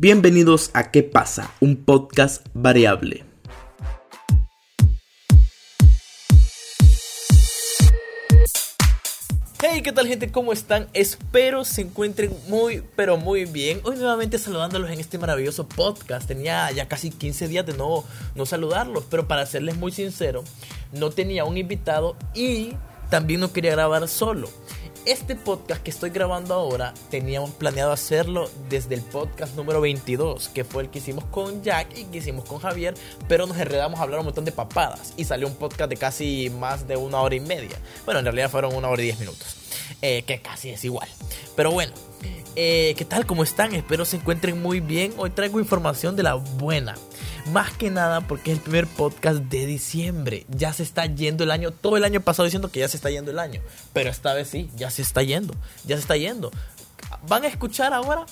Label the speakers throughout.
Speaker 1: Bienvenidos a ¿Qué pasa? Un podcast variable. Hey, ¿qué tal gente? ¿Cómo están? Espero se encuentren muy, pero muy bien. Hoy nuevamente saludándolos en este maravilloso podcast. Tenía ya casi 15 días de no, no saludarlos, pero para serles muy sincero, no tenía un invitado y también no quería grabar solo este podcast que estoy grabando ahora teníamos planeado hacerlo desde el podcast número 22, que fue el que hicimos con Jack y que hicimos con Javier, pero nos enredamos a hablar un montón de papadas y salió un podcast de casi más de una hora y media. Bueno, en realidad fueron una hora y diez minutos, eh, que casi es igual. Pero bueno, eh, ¿qué tal? ¿Cómo están? Espero se encuentren muy bien. Hoy traigo información de la buena. Más que nada porque es el primer podcast de diciembre. Ya se está yendo el año. Todo el año pasado diciendo que ya se está yendo el año. Pero esta vez sí, ya se está yendo. Ya se está yendo. Van a escuchar ahora.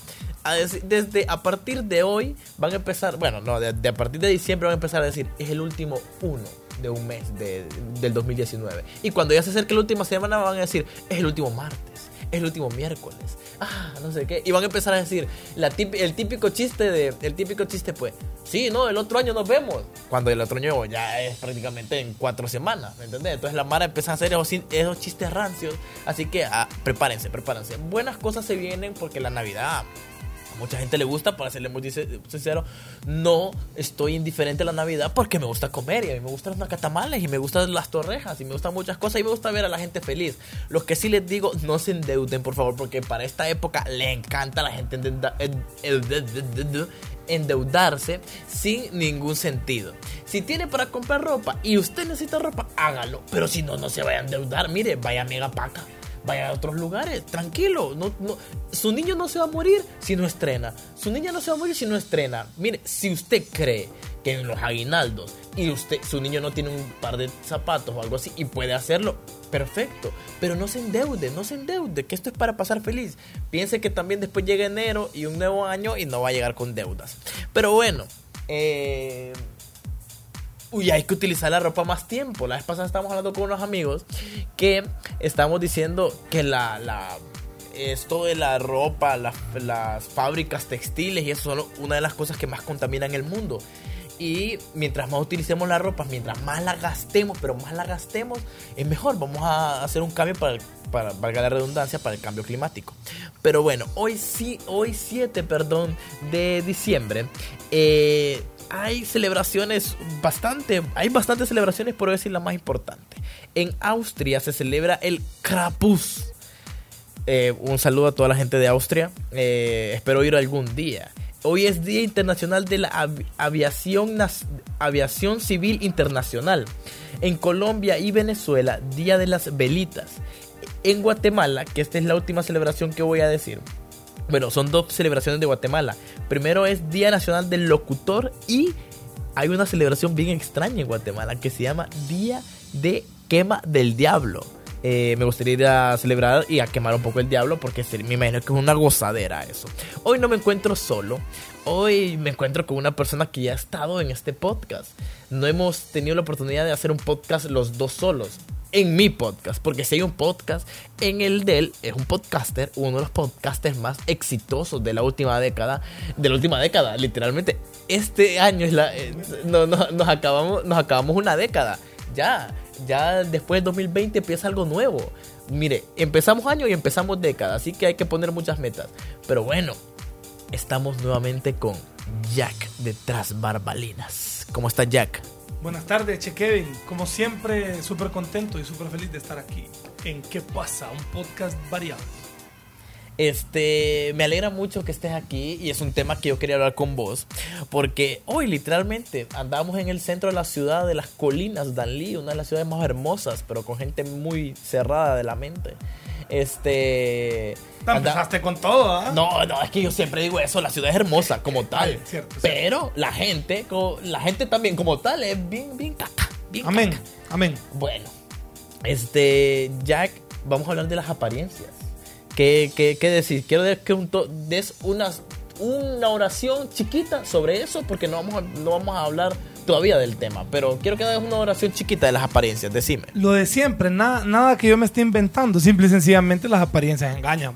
Speaker 1: Desde a partir de hoy van a empezar. Bueno, no, de, a partir de diciembre van a empezar a decir: es el último uno de un mes del 2019. Y cuando ya se acerque la última semana van a decir: es el último martes es el último miércoles. Ah, no sé qué. Y van a empezar a decir la el típico chiste de. El típico chiste, pues. Sí, no, el otro año nos vemos. Cuando el otro año ya es prácticamente en cuatro semanas. ¿Me entendés? Entonces la Mara empieza a hacer esos, esos chistes rancios. Así que ah, prepárense, prepárense. Buenas cosas se vienen porque la Navidad mucha gente le gusta, para serle muy sincero, no estoy indiferente a la Navidad porque me gusta comer y a mí me gustan los nacatamales y me gustan las torrejas y me gustan muchas cosas y me gusta ver a la gente feliz. Lo que sí les digo, no se endeuden, por favor, porque para esta época le encanta a la gente endeudarse sin ningún sentido. Si tiene para comprar ropa y usted necesita ropa, hágalo. Pero si no, no se vaya a endeudar. Mire, vaya Mega Paca vaya a otros lugares, tranquilo. No, su niño no se va a morir si no estrena. Su niña no se va a morir si no estrena. Mire, si usted cree que en los aguinaldos y usted, su niño no tiene un par de zapatos o algo así y puede hacerlo, perfecto. Pero no se endeude, no se endeude, que esto es para pasar feliz. Piense que también después llega enero y un nuevo año y no va a llegar con deudas. Pero bueno, eh uy, hay que utilizar la ropa más tiempo. La vez pasada estábamos hablando con unos amigos que estamos diciendo que la, la esto de la ropa, las fábricas textiles y eso son una de las cosas que más contaminan el mundo. Y mientras más utilicemos la ropa, mientras más la gastemos, pero más la gastemos, es mejor. Vamos a hacer un cambio para, para valga la redundancia, para el cambio climático. Pero bueno, hoy sí, hoy 7, perdón, de diciembre. Eh, hay celebraciones bastante, hay bastantes celebraciones, por decir la más importante. En Austria se celebra el Krapus. Eh, un saludo a toda la gente de Austria. Eh, espero ir algún día. Hoy es Día Internacional de la Aviación, Aviación Civil Internacional. En Colombia y Venezuela, Día de las Velitas. En Guatemala, que esta es la última celebración que voy a decir, bueno, son dos celebraciones de Guatemala. Primero es Día Nacional del Locutor y hay una celebración bien extraña en Guatemala que se llama Día de Quema del Diablo. Eh, me gustaría ir a celebrar y a quemar un poco el diablo porque me imagino que es una gozadera eso. Hoy no me encuentro solo, hoy me encuentro con una persona que ya ha estado en este podcast. No hemos tenido la oportunidad de hacer un podcast los dos solos en mi podcast, porque si hay un podcast en el de es un podcaster, uno de los podcasters más exitosos de la última década, de la última década, literalmente. Este año es la, eh, no, nos, acabamos, nos acabamos una década, ya, ya después del 2020 empieza algo nuevo. Mire, empezamos año y empezamos década, así que hay que poner muchas metas. Pero bueno, estamos nuevamente con Jack de Tras Barbalinas. ¿Cómo está Jack?
Speaker 2: Buenas tardes, Che Kevin. Como siempre, súper contento y súper feliz de estar aquí en ¿Qué pasa? Un podcast variado.
Speaker 1: Este, me alegra mucho que estés aquí y es un tema que yo quería hablar con vos porque hoy literalmente andamos en el centro de la ciudad de las colinas Danlí, una de las ciudades más hermosas, pero con gente muy cerrada de la mente. Este.
Speaker 2: Empezaste con todo, ¿ah?
Speaker 1: No, no, es que yo siempre digo eso, la ciudad es hermosa como tal. pero la gente, la gente también como tal es bien, bien caca. Bien
Speaker 2: amén, amén.
Speaker 1: Bueno, este, Jack, vamos a hablar de las apariencias. ¿Qué, qué, qué decir? Quiero que un des unas, una oración chiquita sobre eso, porque no vamos a, no vamos a hablar todavía del tema, pero quiero que hagas una oración chiquita de las apariencias, decime.
Speaker 2: Lo de siempre, nada, nada que yo me esté inventando, simple y sencillamente las apariencias engañan.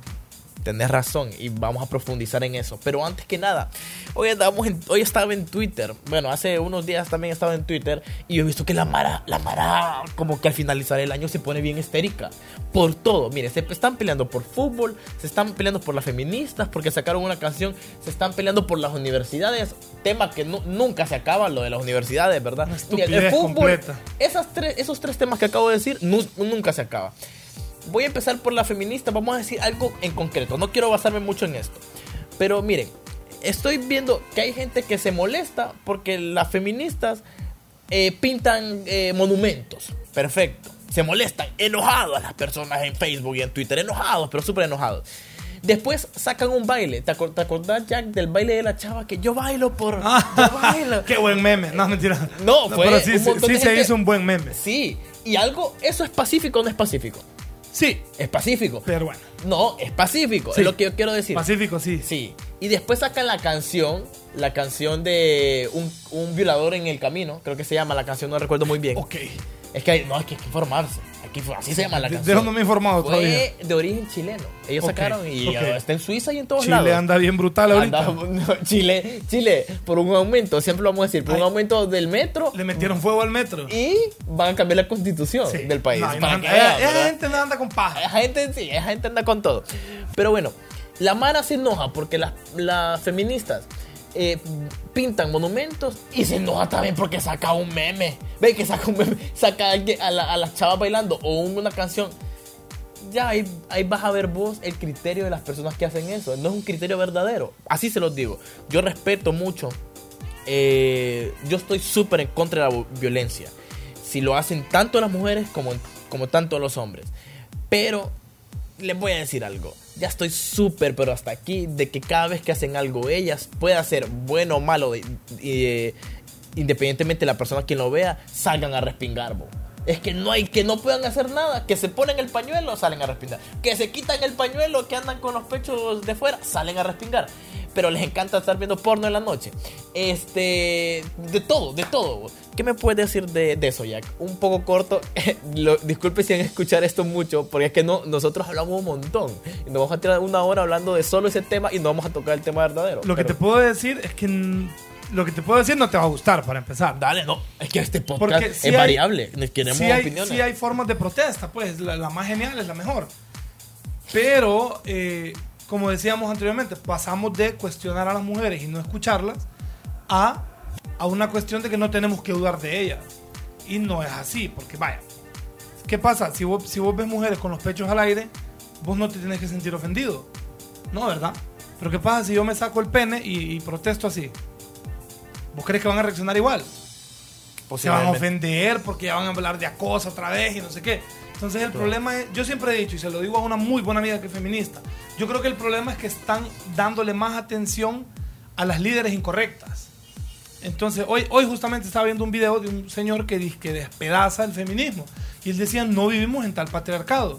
Speaker 1: Tenés razón y vamos a profundizar en eso. Pero antes que nada, hoy, estábamos en- hoy estaba en Twitter. Bueno, hace unos días también estaba en Twitter y yo he visto que la Mara, la Mara, como que al finalizar el año se pone bien histérica. Por todo. Mire, se están peleando por fútbol, se están peleando por las feministas porque sacaron una canción, se están peleando por las universidades. Tema que nu- nunca se acaba, lo de las universidades, ¿verdad?
Speaker 2: Una
Speaker 1: Mire,
Speaker 2: estupidez completa.
Speaker 1: esas tres, esos tres temas que acabo de decir nu- nunca se acaba. Voy a empezar por la feminista. Vamos a decir algo en concreto. No quiero basarme mucho en esto. Pero miren, estoy viendo que hay gente que se molesta porque las feministas eh, pintan eh, monumentos. Perfecto. Se molestan, enojados las personas en Facebook y en Twitter. Enojados, pero súper enojados. Después sacan un baile. ¿Te, acor- te acordás, Jack, del baile de la chava? Que yo bailo por. Yo bailo.
Speaker 2: Qué buen meme. No, mentira.
Speaker 1: No, fue
Speaker 2: pero sí,
Speaker 1: un
Speaker 2: sí, sí se hizo un buen meme.
Speaker 1: Sí, y algo, ¿eso es pacífico o no es pacífico?
Speaker 2: Sí,
Speaker 1: Es pacífico.
Speaker 2: pero bueno.
Speaker 1: No, es pacífico,
Speaker 2: Sí.
Speaker 1: es lo que yo quiero decir.
Speaker 2: Pacífico, sí.
Speaker 1: Sí. Y después sacan la canción, la canción de un, un violador en el camino, creo que se llama la canción, no recuerdo muy bien.
Speaker 2: Ok.
Speaker 1: Es que hay, no, hay que, hay que informarse. Aquí fue, así se llama la canción.
Speaker 2: de dónde me he informado todavía.
Speaker 1: Fue de origen chileno. Ellos sacaron y está en Suiza y en todos
Speaker 2: Chile
Speaker 1: lados.
Speaker 2: anda bien brutal ahorita.
Speaker 1: Anda- no, Chile, Chile, por un aumento, siempre lo vamos a decir, por un aumento del metro
Speaker 2: Le metieron fuego al metro.
Speaker 1: y van a cambiar la constitución
Speaker 2: Sí.
Speaker 1: del país.
Speaker 2: No, esa
Speaker 1: ¿verdad?
Speaker 2: gente no anda con paja.
Speaker 1: Esa gente sí, esa gente anda con todo. Pero bueno, la Mara se enoja porque las, las feministas eh, pintan monumentos y se enoja también porque saca un meme. Ve que saca un meme, saca a, a, la- a las chavas bailando o una canción. Ya ahí, ahí vas a ver vos el criterio de las personas que hacen eso. No es un criterio verdadero. Así se los digo. Yo respeto mucho. eh, yo estoy súper en contra de la violencia. Si lo hacen tanto las mujeres como, como tanto los hombres. Pero les voy a decir algo. Ya estoy súper, pero hasta aquí, de que cada vez que hacen algo, ellas pueda ser bueno o malo, de- eh, independientemente de la persona quien lo vea, salgan a respingar. Es que no hay que no puedan hacer nada, que se ponen el pañuelo, salen a respingar. Que se quitan el pañuelo, que andan con los pechos de fuera, salen a respingar. Pero les encanta estar viendo porno en la noche. Este, de todo, de todo. ¿Qué me puedes decir de, de eso, Jack? Un poco corto. Lo- disculpe si van a escuchar esto mucho, porque es que no, nosotros hablamos un montón. Y nos vamos a tirar una hora hablando de solo ese tema y no vamos a tocar el tema verdadero.
Speaker 2: Lo que te puedo decir es que lo que te puedo decir no te va a gustar para empezar.
Speaker 1: Dale, no. Es que este podcast
Speaker 2: Porque
Speaker 1: es
Speaker 2: hay-
Speaker 1: variable. Queremos
Speaker 2: hay,
Speaker 1: opiniones.
Speaker 2: sí hay formas de protesta, pues la, la más genial es la mejor. Pero, eh, como decíamos anteriormente, pasamos de cuestionar a las mujeres y no escucharlas a, a una cuestión de que no tenemos que dudar de ellas. Y no es así, porque vaya, ¿qué pasa? Si vos, si vos ves mujeres con los pechos al aire, vos no te tienes que sentir ofendido. No, ¿verdad? Pero ¿qué pasa si yo me saco el pene y, y protesto así? ¿Vos crees que van a reaccionar igual? se van a ofender porque ya van a hablar de acoso otra vez y no sé qué. Entonces el
Speaker 1: Claro.
Speaker 2: problema es, yo siempre he dicho y se lo digo a una muy buena amiga que es feminista, yo creo que el problema es que están dándole más atención a las líderes incorrectas. Entonces hoy, hoy justamente estaba viendo un video de un señor que dice despedaza el feminismo y él decía no vivimos en tal patriarcado.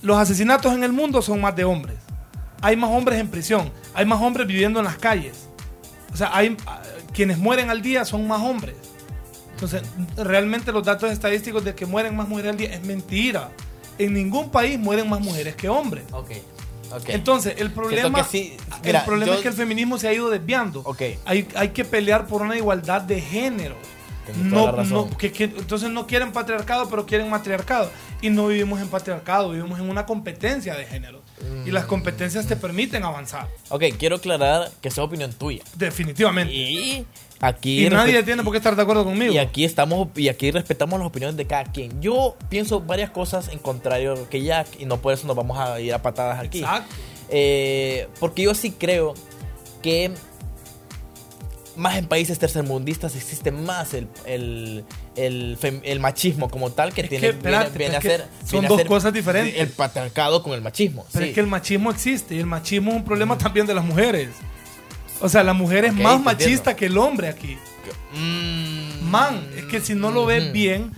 Speaker 2: Los asesinatos en el mundo son más de hombres. Hay más hombres en prisión, hay más hombres viviendo en las calles. O sea, hay ah, quienes mueren al día son más hombres. Entonces, realmente los datos estadísticos de que mueren más mujeres al día es mentira. En ningún país mueren más mujeres que hombres.
Speaker 1: Ok.
Speaker 2: Entonces, el problema,
Speaker 1: que sí.
Speaker 2: el problema
Speaker 1: yo-
Speaker 2: es que el feminismo se ha ido desviando.
Speaker 1: Ok.
Speaker 2: Hay, hay que pelear por una igualdad de género. No, no, que- que- entonces no quieren patriarcado, pero quieren matriarcado. Y no vivimos en patriarcado, vivimos en una competencia de género. Y
Speaker 1: Mm.
Speaker 2: las competencias te permiten avanzar.
Speaker 1: Ok, quiero aclarar que esa es opinión tuya.
Speaker 2: Definitivamente.
Speaker 1: Y aquí.
Speaker 2: Y nadie tiene por qué estar de acuerdo conmigo.
Speaker 1: Y aquí estamos y aquí respetamos las opiniones de cada quien. Yo pienso varias cosas en contrario que Jack y no por eso nos vamos a ir a patadas aquí.
Speaker 2: Exacto.
Speaker 1: Eh, porque yo sí creo que más en países tercermundistas existe más el, el, el, fem- el machismo como tal que
Speaker 2: Es
Speaker 1: tiene
Speaker 2: que,
Speaker 1: viene, viene a ser
Speaker 2: son
Speaker 1: a
Speaker 2: dos
Speaker 1: ser
Speaker 2: cosas diferentes.
Speaker 1: el patriarcado con el machismo.
Speaker 2: Pero
Speaker 1: sí.
Speaker 2: es que el machismo existe y el machismo es un problema también de las mujeres. O sea, la mujer es más machista
Speaker 1: entiendo.
Speaker 2: que el hombre aquí.
Speaker 1: Mm,
Speaker 2: Man, es que si no lo ves bien,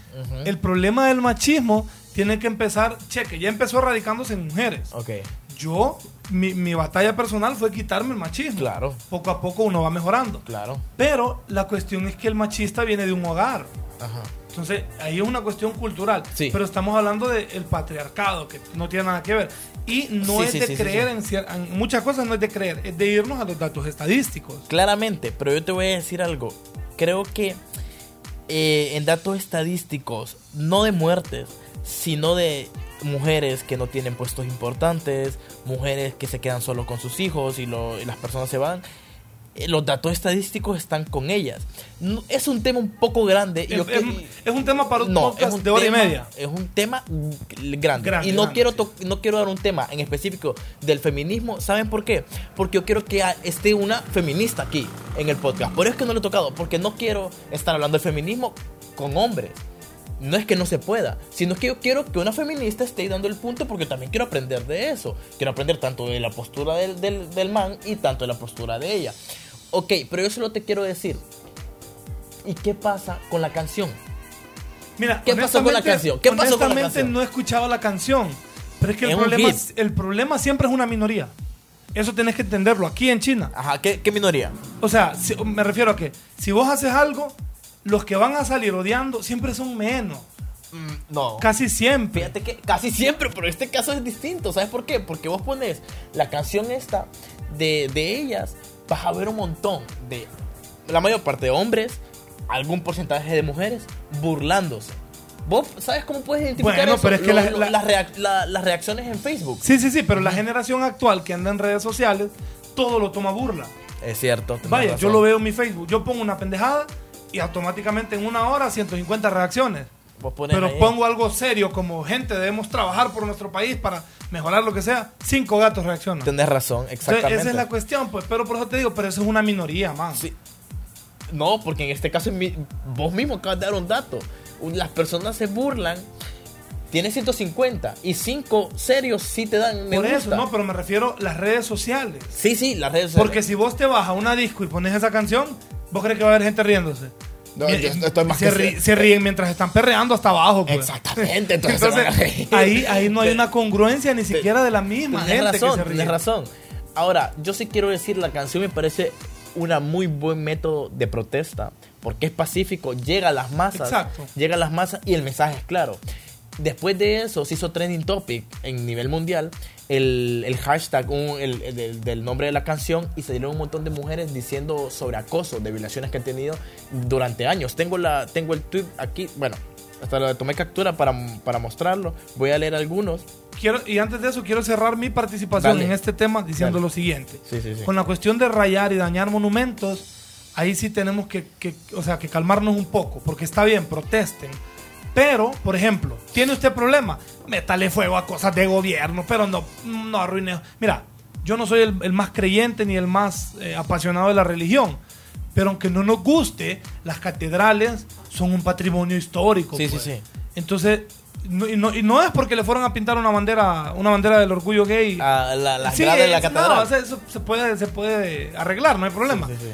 Speaker 2: el problema del machismo tiene que empezar, cheque, ya empezó radicándose en mujeres.
Speaker 1: Ok,
Speaker 2: Yo, mi, mi batalla personal fue quitarme el machismo.
Speaker 1: Claro.
Speaker 2: Poco a poco uno va mejorando.
Speaker 1: claro.
Speaker 2: Pero la cuestión es que el machista viene de un hogar.
Speaker 1: Ajá.
Speaker 2: Entonces, ahí es una cuestión cultural.
Speaker 1: Sí.
Speaker 2: Pero estamos hablando del patriarcado, que no tiene nada que ver. Y no
Speaker 1: Sí,
Speaker 2: es
Speaker 1: sí,
Speaker 2: de
Speaker 1: sí,
Speaker 2: creer. En, en muchas cosas, no es de creer, es de irnos a los datos estadísticos.
Speaker 1: Claramente, pero yo te voy a decir algo. Creo que eh, en datos estadísticos, no de muertes, sino de mujeres que no tienen puestos importantes, mujeres que se quedan solo con sus hijos y, lo- y las personas se van. Eh, Los datos estadísticos están con ellas. No- es un tema un poco grande. y
Speaker 2: Es,
Speaker 1: yo que-
Speaker 2: es- es un tema para un
Speaker 1: no,
Speaker 2: podcast
Speaker 1: es un
Speaker 2: de hora
Speaker 1: tema,
Speaker 2: y media.
Speaker 1: Es un tema grande.
Speaker 2: Grande,
Speaker 1: y no
Speaker 2: grande,
Speaker 1: quiero
Speaker 2: sí.
Speaker 1: no quiero dar un tema en específico del feminismo. ¿Saben por qué? Porque yo quiero que a- esté una feminista aquí en el podcast. Por eso es que no le he tocado. Porque no quiero estar hablando del feminismo con hombres. No es que no se pueda, sino que yo quiero que una feminista esté dando el punto porque también quiero aprender de eso. Quiero aprender tanto de la postura del, del, del man y tanto de la postura de ella. Ok, pero yo solo te quiero decir. ¿Y qué pasa con la canción?
Speaker 2: Mira,
Speaker 1: ¿Qué pasó con la canción? ¿Qué pasó con la canción?
Speaker 2: no he escuchado la canción. Pero es que el
Speaker 1: Es
Speaker 2: problema,
Speaker 1: hit.
Speaker 2: el problema siempre es una minoría. Eso tenés que entenderlo. Aquí en China.
Speaker 1: Ajá, ¿qué, qué minoría?
Speaker 2: O sea, si- me refiero a que si vos haces algo, los que van a salir odiando siempre son menos.
Speaker 1: no.
Speaker 2: Casi siempre.
Speaker 1: Fíjate que casi siempre, pero este caso es distinto. ¿Sabes por qué? Porque vos pones la canción esta de, de ellas, vas a ver un montón de la mayor parte de hombres, algún porcentaje de mujeres burlándose. ¿Vos sabes cómo puedes identificar
Speaker 2: Bueno,
Speaker 1: eso?
Speaker 2: pero es que
Speaker 1: Lo-
Speaker 2: la-
Speaker 1: lo-
Speaker 2: la-
Speaker 1: las, reac- la- las reacciones en Facebook.
Speaker 2: Sí, sí, sí, pero la generación actual que anda en redes sociales, todo lo toma burla.
Speaker 1: Es cierto.
Speaker 2: Vaya, yo lo veo en mi Facebook. Yo pongo una pendejada y automáticamente en una hora 150 reacciones. Pero
Speaker 1: ahí-
Speaker 2: pongo algo serio como gente debemos trabajar por nuestro país para mejorar lo que sea. Cinco gatos reaccionan.
Speaker 1: Tenés razón,
Speaker 2: Entonces,
Speaker 1: exactamente.
Speaker 2: esa es la cuestión, pues. Pero por eso te digo, pero eso es una minoría, man.
Speaker 1: Sí. No, porque en este caso vos mismo acabas de dar un dato. Las personas se burlan. Tienes 150 y 5 serios sí te dan me
Speaker 2: por
Speaker 1: gusta.
Speaker 2: eso, no, pero me refiero a las redes sociales.
Speaker 1: Sí, sí, las redes sociales.
Speaker 2: Porque si vos te vas a una disco y pones esa canción, vos crees que va a haber gente riéndose.
Speaker 1: No, yo estoy más
Speaker 2: se,
Speaker 1: que
Speaker 2: ri-
Speaker 1: se-
Speaker 2: ríen mientras están perreando hasta abajo. Pues.
Speaker 1: Exactamente, entonces
Speaker 2: ahí, ahí no hay una congruencia ni siquiera de la misma
Speaker 1: Tienes
Speaker 2: gente
Speaker 1: razón,
Speaker 2: que se ríe.
Speaker 1: tienes razón. Ahora, yo sí quiero decir, la canción me parece una muy buen método de protesta, porque es pacífico, llega a las masas,
Speaker 2: Exacto.
Speaker 1: llega a las masas y el mensaje es claro. Después de eso se hizo trending topic en nivel mundial el, el hashtag un- el- el del, del nombre de la canción y se dieron un montón de mujeres diciendo sobre acoso, de violaciones que han tenido durante años. Tengo, la, tengo el tweet aquí, bueno, hasta lo tomé captura para, para mostrarlo. Voy a leer algunos.
Speaker 2: Quiero, y antes de eso, quiero cerrar mi participación
Speaker 1: Dale.
Speaker 2: en este tema diciendo
Speaker 1: Dale.
Speaker 2: lo siguiente.
Speaker 1: Sí, sí, sí.
Speaker 2: Con la cuestión de rayar y dañar monumentos, ahí sí tenemos que, que- o sea, que calmarnos un poco, porque está bien, protesten. Pero, por ejemplo, ¿tiene usted problema? Métale fuego a cosas de gobierno, pero no, no arruine. Mira, yo no soy el, el más creyente ni el más eh, apasionado de la religión, pero aunque no nos guste, las catedrales son un patrimonio histórico.
Speaker 1: Sí, sí,
Speaker 2: pues.
Speaker 1: sí.
Speaker 2: Entonces, no, y, no, y no es porque le fueron a pintar una bandera, una bandera del orgullo gay.
Speaker 1: a la, las
Speaker 2: Sí,
Speaker 1: gradas de la catedral.
Speaker 2: No, eso se puede, se puede arreglar, no hay problema.
Speaker 1: Sí, sí.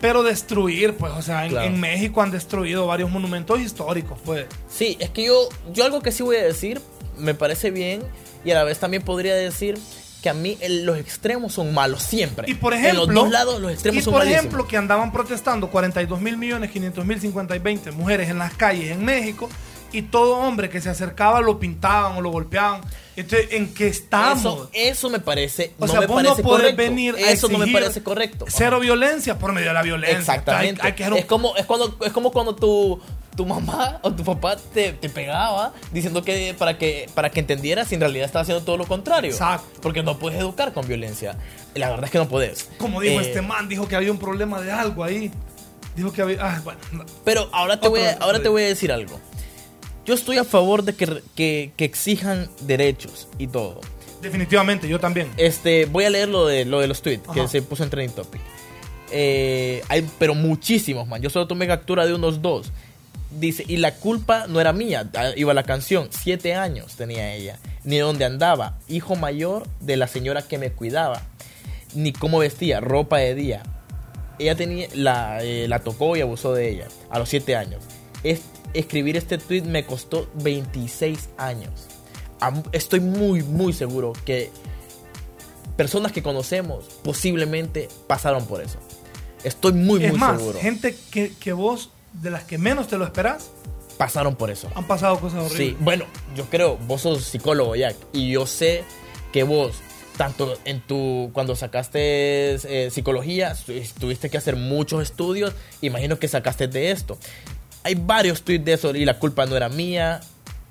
Speaker 2: Pero destruir, pues, o sea, en,
Speaker 1: Claro.
Speaker 2: en México han destruido varios monumentos históricos, pues.
Speaker 1: Sí, es que yo, yo algo que sí voy a decir, me parece bien, y a la vez también podría decir que a mí el- los extremos son malos siempre.
Speaker 2: Y por ejemplo,
Speaker 1: en los dos lados los extremos
Speaker 2: y
Speaker 1: son
Speaker 2: por
Speaker 1: malísimos.
Speaker 2: ejemplo, que andaban protestando 42 mil millones, 500 mil, 50 y 20 mujeres en las calles en México, y todo hombre que se acercaba lo pintaban o lo golpeaban. Entonces, ¿en qué estamos?
Speaker 1: eso, eso me parece,
Speaker 2: O
Speaker 1: no
Speaker 2: sea,
Speaker 1: me
Speaker 2: vos no
Speaker 1: parece
Speaker 2: podés
Speaker 1: correcto.
Speaker 2: venir a
Speaker 1: Eso no me parece correcto.
Speaker 2: Cero violencia por medio de la violencia.
Speaker 1: Exactamente.
Speaker 2: Hay- hay que un-
Speaker 1: es, como, es, cuando, es como cuando tu, tu mamá o tu papá te, te pegaba diciendo que para, que para que entendieras y en realidad estaba haciendo todo lo contrario.
Speaker 2: Exacto.
Speaker 1: Porque no puedes educar con violencia. La verdad es que no puedes.
Speaker 2: Como dijo
Speaker 1: Eh,
Speaker 2: este man, dijo que había un problema de algo ahí. Dijo que había. Ah, bueno. no.
Speaker 1: Pero ahora te,
Speaker 2: Otro-
Speaker 1: voy a, ahora te voy a decir algo. Yo estoy a favor de que, que, que exijan derechos y todo.
Speaker 2: Definitivamente, yo también.
Speaker 1: Este, voy a leer lo de, lo de los tweets que se puso en Trending Topic. Eh, hay, pero muchísimos, man. Yo solo tomé captura de unos dos. Dice, y la culpa no era mía, ah, iba la canción. Siete años tenía ella. Ni dónde andaba. Hijo mayor de la señora que me cuidaba. Ni cómo vestía, ropa de día. Ella tenía, la, eh, la tocó y abusó de ella a los siete años. Es- escribir este tweet me costó 26 años. Estoy muy, muy seguro que personas que conocemos posiblemente pasaron por eso. Estoy muy,
Speaker 2: es
Speaker 1: muy
Speaker 2: más,
Speaker 1: seguro.
Speaker 2: gente que, que vos, de las que menos te lo esperás,
Speaker 1: pasaron por eso.
Speaker 2: Han pasado cosas horribles.
Speaker 1: Sí, bueno, yo creo, vos sos psicólogo, Jack, y yo sé que vos, tanto en tu, cuando sacaste eh, psicología, tuviste que hacer muchos estudios, imagino que sacaste de esto. Hay varios tweets de eso y la culpa no era mía,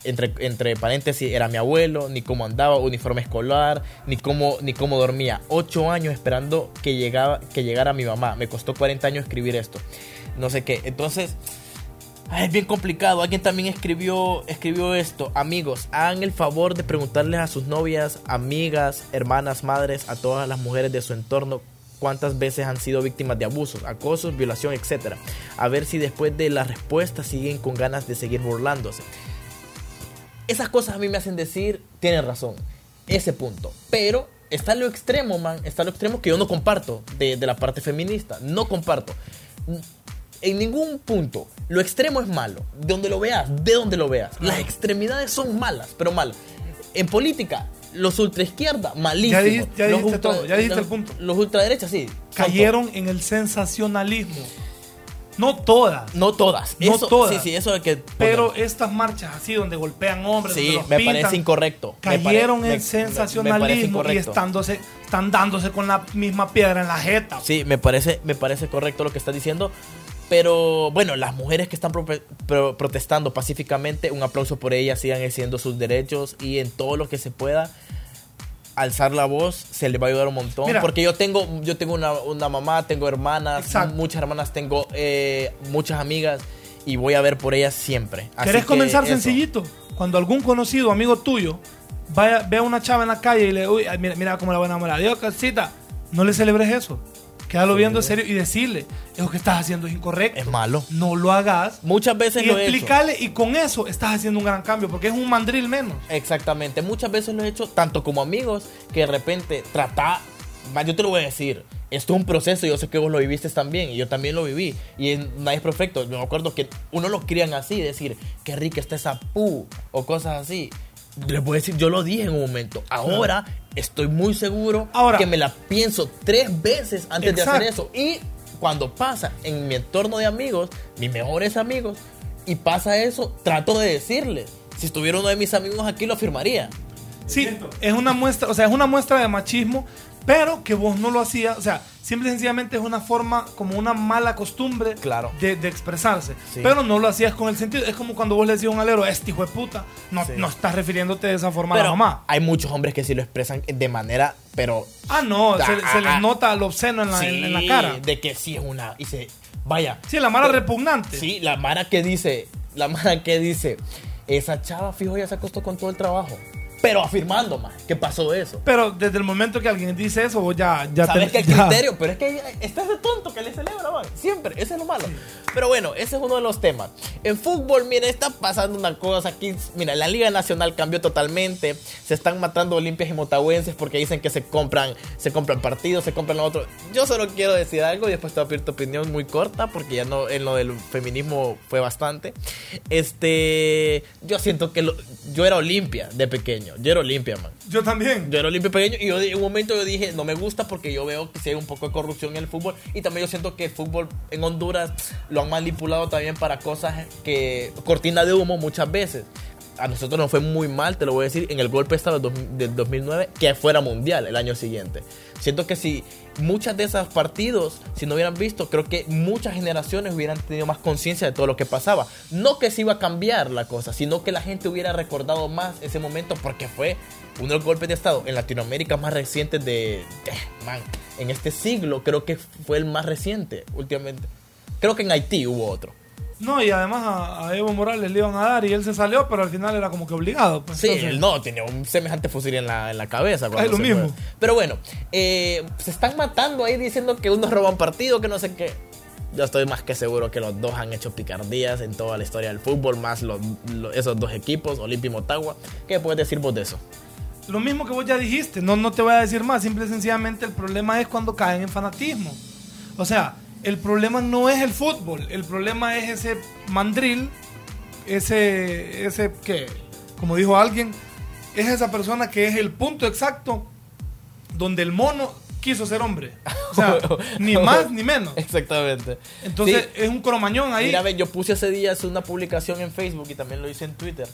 Speaker 1: entre, entre paréntesis, era mi abuelo, ni cómo andaba, uniforme escolar, ni cómo, ni cómo dormía. Ocho años esperando que, llegaba, que llegara mi mamá. Me costó 40 años escribir esto. No sé qué. Entonces, es bien complicado. Alguien también escribió, escribió esto. Amigos, hagan el favor de preguntarles a sus novias, amigas, hermanas, madres, a todas las mujeres de su entorno cuántas veces han sido víctimas de abusos, acosos, violación, etc. A ver si después de la respuesta siguen con ganas de seguir burlándose esas cosas a mí me hacen decir, tienen razón, ese punto. Pero está lo extremo, man, está lo extremo que yo no comparto de, la parte feminista, no comparto. En ningún punto. Lo extremo es malo. De donde lo veas, de donde lo veas. Las extremidades son malas, pero mal. En política, los ultraizquierda, malísimos.
Speaker 2: Ya dijiste, ya dijiste todo, ya dijiste el punto.
Speaker 1: Los ultraderechas, sí.
Speaker 2: Cayeron en el sensacionalismo. No todas.
Speaker 1: No todas.
Speaker 2: No todas.
Speaker 1: Sí, sí, eso de que.
Speaker 2: Pero estas marchas así, donde golpean hombres,
Speaker 1: sí, me parece incorrecto.
Speaker 2: Cayeron en sensacionalismo y estándose, están dándose con la misma piedra en la jeta.
Speaker 1: Sí, me parece, me parece correcto lo que estás diciendo. Pero bueno, las mujeres que están protestando pacíficamente, un aplauso por ellas, sigan ejerciendo sus derechos y en todo lo que se pueda alzar la voz se le va a ayudar un montón. porque yo tengo, yo tengo una, mamá, tengo hermanas, muchas hermanas, tengo eh, muchas amigas y voy a ver por ellas siempre.
Speaker 2: ¿Querés comenzar sencillito? Cuando algún conocido, amigo tuyo, vaya, vea a una chava en la calle y le, uy, mira, mira cómo la buena enamorada, Dios, casita, no le celebres eso. Quédalo viendo en serio y decirle, eso que estás haciendo es incorrecto.
Speaker 1: Es malo.
Speaker 2: No lo hagas.
Speaker 1: Muchas veces
Speaker 2: y
Speaker 1: lo
Speaker 2: he explicarle, y con eso estás haciendo un gran cambio, porque es un mandril menos.
Speaker 1: Exactamente. Muchas veces lo he hecho, tanto como amigos, que de repente trata. Yo te lo voy a decir. Esto es un proceso, yo sé que vos lo viviste también, y yo también lo viví. Y nadie es perfecto. Yo me acuerdo que uno lo crían así, decir, qué rica está esa pu, o cosas así les voy a decir, yo lo dije en un momento. Ahora estoy muy seguro que me la pienso tres veces antes de hacer eso. Y cuando pasa en mi entorno de amigos, mis mejores amigos, y pasa eso, trato de decirles. Si estuviera uno de mis amigos aquí, lo afirmaría.
Speaker 2: Sí, es una muestra, o sea, es una muestra de machismo, pero que vos no lo hacías, o sea, simple y sencillamente es una forma, como una mala costumbre
Speaker 1: claro.
Speaker 2: de, expresarse. Pero no lo hacías con el sentido. Es como cuando vos le decías a un alero, este hijo de puta, no, no estás refiriéndote de esa forma a la mamá.
Speaker 1: Hay muchos hombres que sí lo expresan de manera, pero.
Speaker 2: Ah, no, se, les ah, nota lo obsceno en la, en, la cara.
Speaker 1: De que sí es una. Y se. Vaya.
Speaker 2: Sí, la mara repugnante.
Speaker 1: Sí, la mara que dice. La mara que dice. Esa chava, fijo, ya se acostó con todo el trabajo pero afirmando más que pasó eso.
Speaker 2: Pero desde el momento que alguien dice eso, vos ya, ya
Speaker 1: Sabes que el criterio, pero es que estás de tonto que le celebra, man. Siempre, ese es lo malo. Pero bueno, ese es uno de los temas. En fútbol, mira, está pasando una cosa aquí. Mira, la Liga Nacional cambió totalmente. Se están matando Olimpias y Motahuenses porque dicen que se compran, se compran partidos, se compran otros. Yo solo quiero decir algo y después te voy a pedir tu opinión muy corta porque ya no, en lo del feminismo fue bastante. Este, yo siento que yo era Olimpia de pequeño. Yo era Olimpia, man.
Speaker 2: Yo también.
Speaker 1: Yo era Olimpia pequeño y yo en un momento yo dije, no me gusta porque yo veo que si hay un poco de corrupción en el fútbol y también yo siento que el fútbol en Honduras lo han manipulado también para cosas que cortina de humo muchas veces. A nosotros nos fue muy mal, te lo voy a decir, en el golpe estado del 2009, que fuera mundial el año siguiente. Siento que si muchas de esos partidos, si no hubieran visto, creo que muchas generaciones hubieran tenido más conciencia de todo lo que pasaba. No que se iba a cambiar la cosa, sino que la gente hubiera recordado más ese momento porque fue uno de los golpes de Estado en Latinoamérica más recientes de, man, en este siglo, creo que fue el más reciente últimamente. Creo que en Haití hubo otro.
Speaker 2: No, y además a, Evo Morales le iban a dar y él se salió, pero al final era como que obligado.
Speaker 1: Pues, sí, él no, tenía un semejante fusil en la, en la cabeza.
Speaker 2: Es lo mismo.
Speaker 1: Pero bueno, eh, se están matando ahí diciendo que unos roban partido, que no sé qué. Yo estoy más que seguro que los dos han hecho picardías en toda la historia del fútbol, más los, esos dos equipos, Olimpia y Motagua. ¿Qué puedes decir vos de eso?
Speaker 2: Lo mismo que vos ya dijiste, no, no te voy a decir más, simple y sencillamente el problema es cuando caen en fanatismo. O sea, el problema no es el fútbol, el problema es ese mandril, ese, ese que, como dijo alguien, es esa persona que es el punto exacto donde el mono quiso ser hombre. O sea, ni más ni menos.
Speaker 1: Exactamente.
Speaker 2: Entonces
Speaker 1: Sí.
Speaker 2: es un cromañón ahí.
Speaker 1: Mira, ve, yo puse hace días una publicación en Facebook y también lo hice en Twitter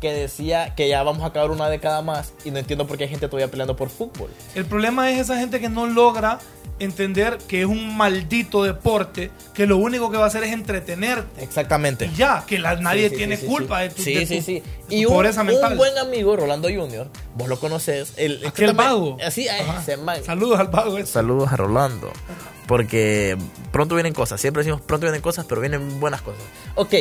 Speaker 1: que decía que ya vamos a acabar una década más y no entiendo por qué hay gente todavía peleando por fútbol.
Speaker 2: El problema es esa gente que no logra entender que es un maldito deporte que lo único que va a hacer es entretenerte.
Speaker 1: Exactamente.
Speaker 2: Y ya, que la- nadie
Speaker 1: Sí, sí,
Speaker 2: tiene
Speaker 1: sí, sí,
Speaker 2: culpa
Speaker 1: sí.
Speaker 2: de tu,
Speaker 1: Sí,
Speaker 2: de
Speaker 1: sí,
Speaker 2: tu-
Speaker 1: sí.
Speaker 2: de
Speaker 1: Y un, buen amigo, Rolando Junior, vos lo conoces. El, este
Speaker 2: Aquel vago.
Speaker 1: Así, man.
Speaker 2: Saludos al vago. ese.
Speaker 1: Saludos a Rolando. Porque pronto vienen cosas. Siempre decimos pronto vienen cosas, pero vienen buenas cosas. Ok.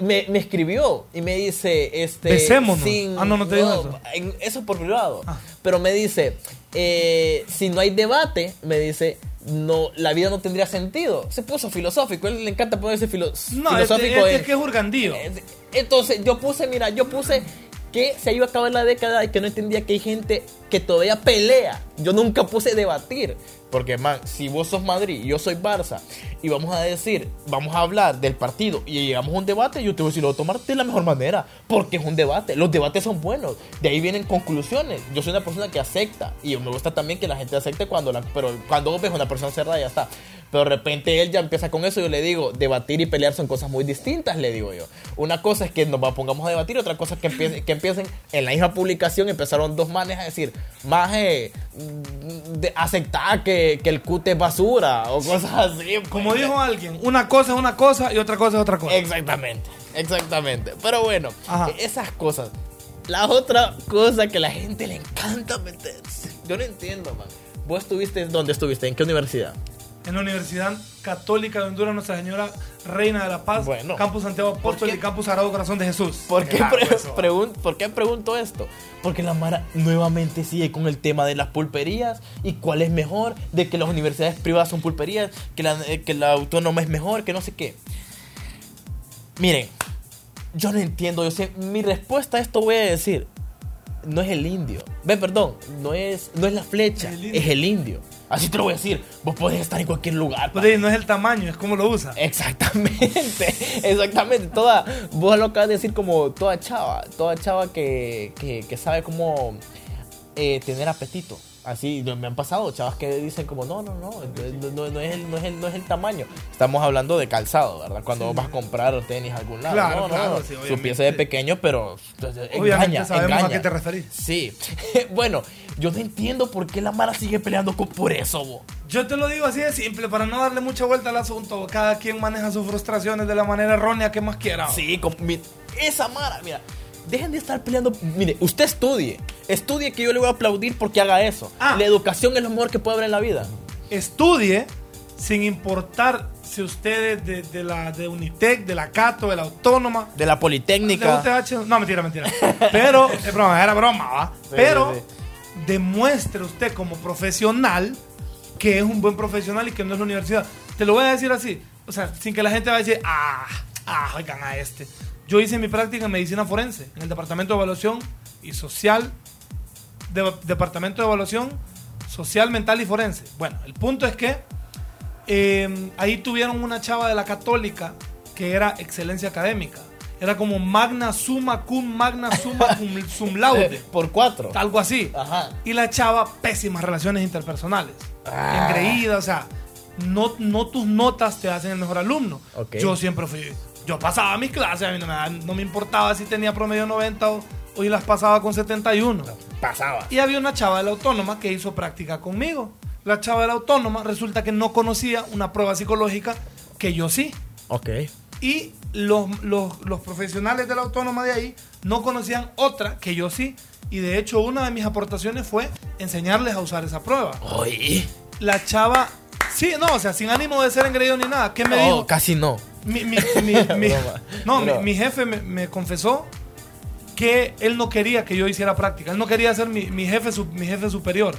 Speaker 1: Me, me escribió y me dice, este...
Speaker 2: Besémonos. Ah, no, no te dijo eso.
Speaker 1: en- eso por privado.
Speaker 2: Ah.
Speaker 1: Pero me dice, eh, si no hay debate, me dice, no, la vida no tendría sentido. Se puso filosófico. A él le encanta ponerse filo-
Speaker 2: No, es,
Speaker 1: filosófico.
Speaker 2: es- es que es hurgandío.
Speaker 1: eh, Entonces, yo puse, mira, yo puse que se iba a acabar la década y que no entendía que hay gente que todavía pelea. Yo nunca puse debatir. Porque, man, si vos sos Madrid y yo soy Barça y vamos a decir, vamos a hablar del partido y llegamos a un debate, yo te voy a decir, lo voy a tomar de la mejor manera. Porque es un debate. Los debates son buenos. De ahí vienen conclusiones. Yo soy una persona que acepta. Y me gusta también que la gente acepte cuando la, pero cuando ves una persona cerrada, ya está. Pero de repente él ya empieza con eso. Yo le digo, debatir y pelear son cosas muy distintas, le digo yo. Una cosa es que nos pongamos a debatir, otra cosa es que, empiecen, que empiecen en la misma publicación. Empezaron dos manes a decir, más de aceptar que, que el cute es basura o cosas así. pues.
Speaker 2: Como dijo alguien, una cosa es una cosa y otra cosa es otra cosa.
Speaker 1: Exactamente, exactamente. Pero bueno,
Speaker 2: Ajá.
Speaker 1: esas cosas. La otra cosa que a la gente le encanta meterse. Yo no entiendo, man. ¿Vos estuviste dónde estuviste? ¿En qué universidad?
Speaker 2: En la Universidad Católica de Honduras, Nuestra Señora Reina de la Paz,
Speaker 1: Bueno.
Speaker 2: Campus Santiago Apóstol y Campus Sagrado Corazón de Jesús.
Speaker 1: ¿Por qué,
Speaker 2: Claro,
Speaker 1: pre-
Speaker 2: eso.
Speaker 1: pregun- ¿Por qué pregunto esto? Porque la Mara nuevamente sigue con el tema de las pulperías y cuál es mejor, de que las universidades privadas son pulperías, que la, eh, que la autónoma es mejor, que no sé qué. Miren, yo no entiendo, yo sé, mi respuesta a esto voy a decir, no es el indio. Ve, perdón, no es, no es la flecha,
Speaker 2: Es el indio.
Speaker 1: es el indio. Así te lo voy a decir, vos podés estar en cualquier lugar.
Speaker 2: Pero, no es el tamaño, es cómo lo usa.
Speaker 1: Exactamente, exactamente. Toda, vos lo acabas de decir como toda chava, toda chava que, que, que sabe cómo eh, tener apetito. Así me han pasado chavas que dicen como no, no, no, no, no- no es el, no, es el, no es el tamaño. Estamos hablando de calzado, ¿verdad? Cuando vas a comprar tenis a algún lado.
Speaker 2: Claro,
Speaker 1: no,
Speaker 2: claro,
Speaker 1: no.
Speaker 2: sí,
Speaker 1: Su pieza de pequeño, pero
Speaker 2: Obviamente
Speaker 1: engaña,
Speaker 2: sabemos a
Speaker 1: engaña.
Speaker 2: qué te referís.
Speaker 1: Sí. bueno, yo no entiendo por qué la Mara sigue peleando con- por eso, bo.
Speaker 2: Yo te lo digo así de simple, para no darle mucha vuelta al asunto. Cada quien maneja sus frustraciones de la manera errónea que más quiera.
Speaker 1: Sí, como- mi- esa Mara, mira, dejen de estar peleando. Mire, usted estudie, estudie que yo le voy a aplaudir porque haga eso.
Speaker 2: Ah.
Speaker 1: La educación es lo mejor que puede haber en la vida.
Speaker 2: Estudie sin importar si usted es de, de la de Unitec, de la Cato, de la Autónoma.
Speaker 1: De la
Speaker 2: de
Speaker 1: Politécnica.
Speaker 2: UTH, no, mentira, mentira. Pero, es broma, era broma, ¿va?
Speaker 1: Sí,
Speaker 2: Pero
Speaker 1: sí,
Speaker 2: demuestre usted como profesional que es un buen profesional y que no es la universidad. Te lo voy a decir así, o sea, sin que la gente vaya a decir, ah, ah, oigan a este. Yo hice mi práctica en medicina forense, en el departamento de evaluación y social, de- departamento de evaluación social, mental y forense. Bueno, el punto es que eh, ahí tuvieron una chava de la católica que era excelencia académica. Era como magna summa cum magna summa cum sum laude.
Speaker 1: Por cuatro.
Speaker 2: Algo así.
Speaker 1: Ajá.
Speaker 2: Y la chava, pésimas relaciones interpersonales.
Speaker 1: Ah.
Speaker 2: Engreída, o sea, no, no tus notas te hacen el mejor alumno. Yo siempre fui, yo pasaba mis clases, a mí no me, no me importaba si tenía promedio 90 o hoy las pasaba con 71.
Speaker 1: Pasaba.
Speaker 2: Y había una chava de la autónoma que hizo práctica conmigo. La chava de la autónoma resulta que no conocía una prueba psicológica que yo sí.
Speaker 1: Ok.
Speaker 2: Y los, los- los profesionales de la autónoma de ahí no conocían otra que yo sí. Y de hecho una de mis aportaciones fue enseñarles a usar esa prueba.
Speaker 1: Oye.
Speaker 2: La chava, sí, no, o sea, sin ánimo de ser engreído ni nada. ¿Qué me
Speaker 1: No,
Speaker 2: dijo?
Speaker 1: casi no.
Speaker 2: Mi, mi- mi- no, mi, jefe me, me confesó que él no quería que yo hiciera práctica. Él no quería ser mi, mi jefe, su- mi jefe superior.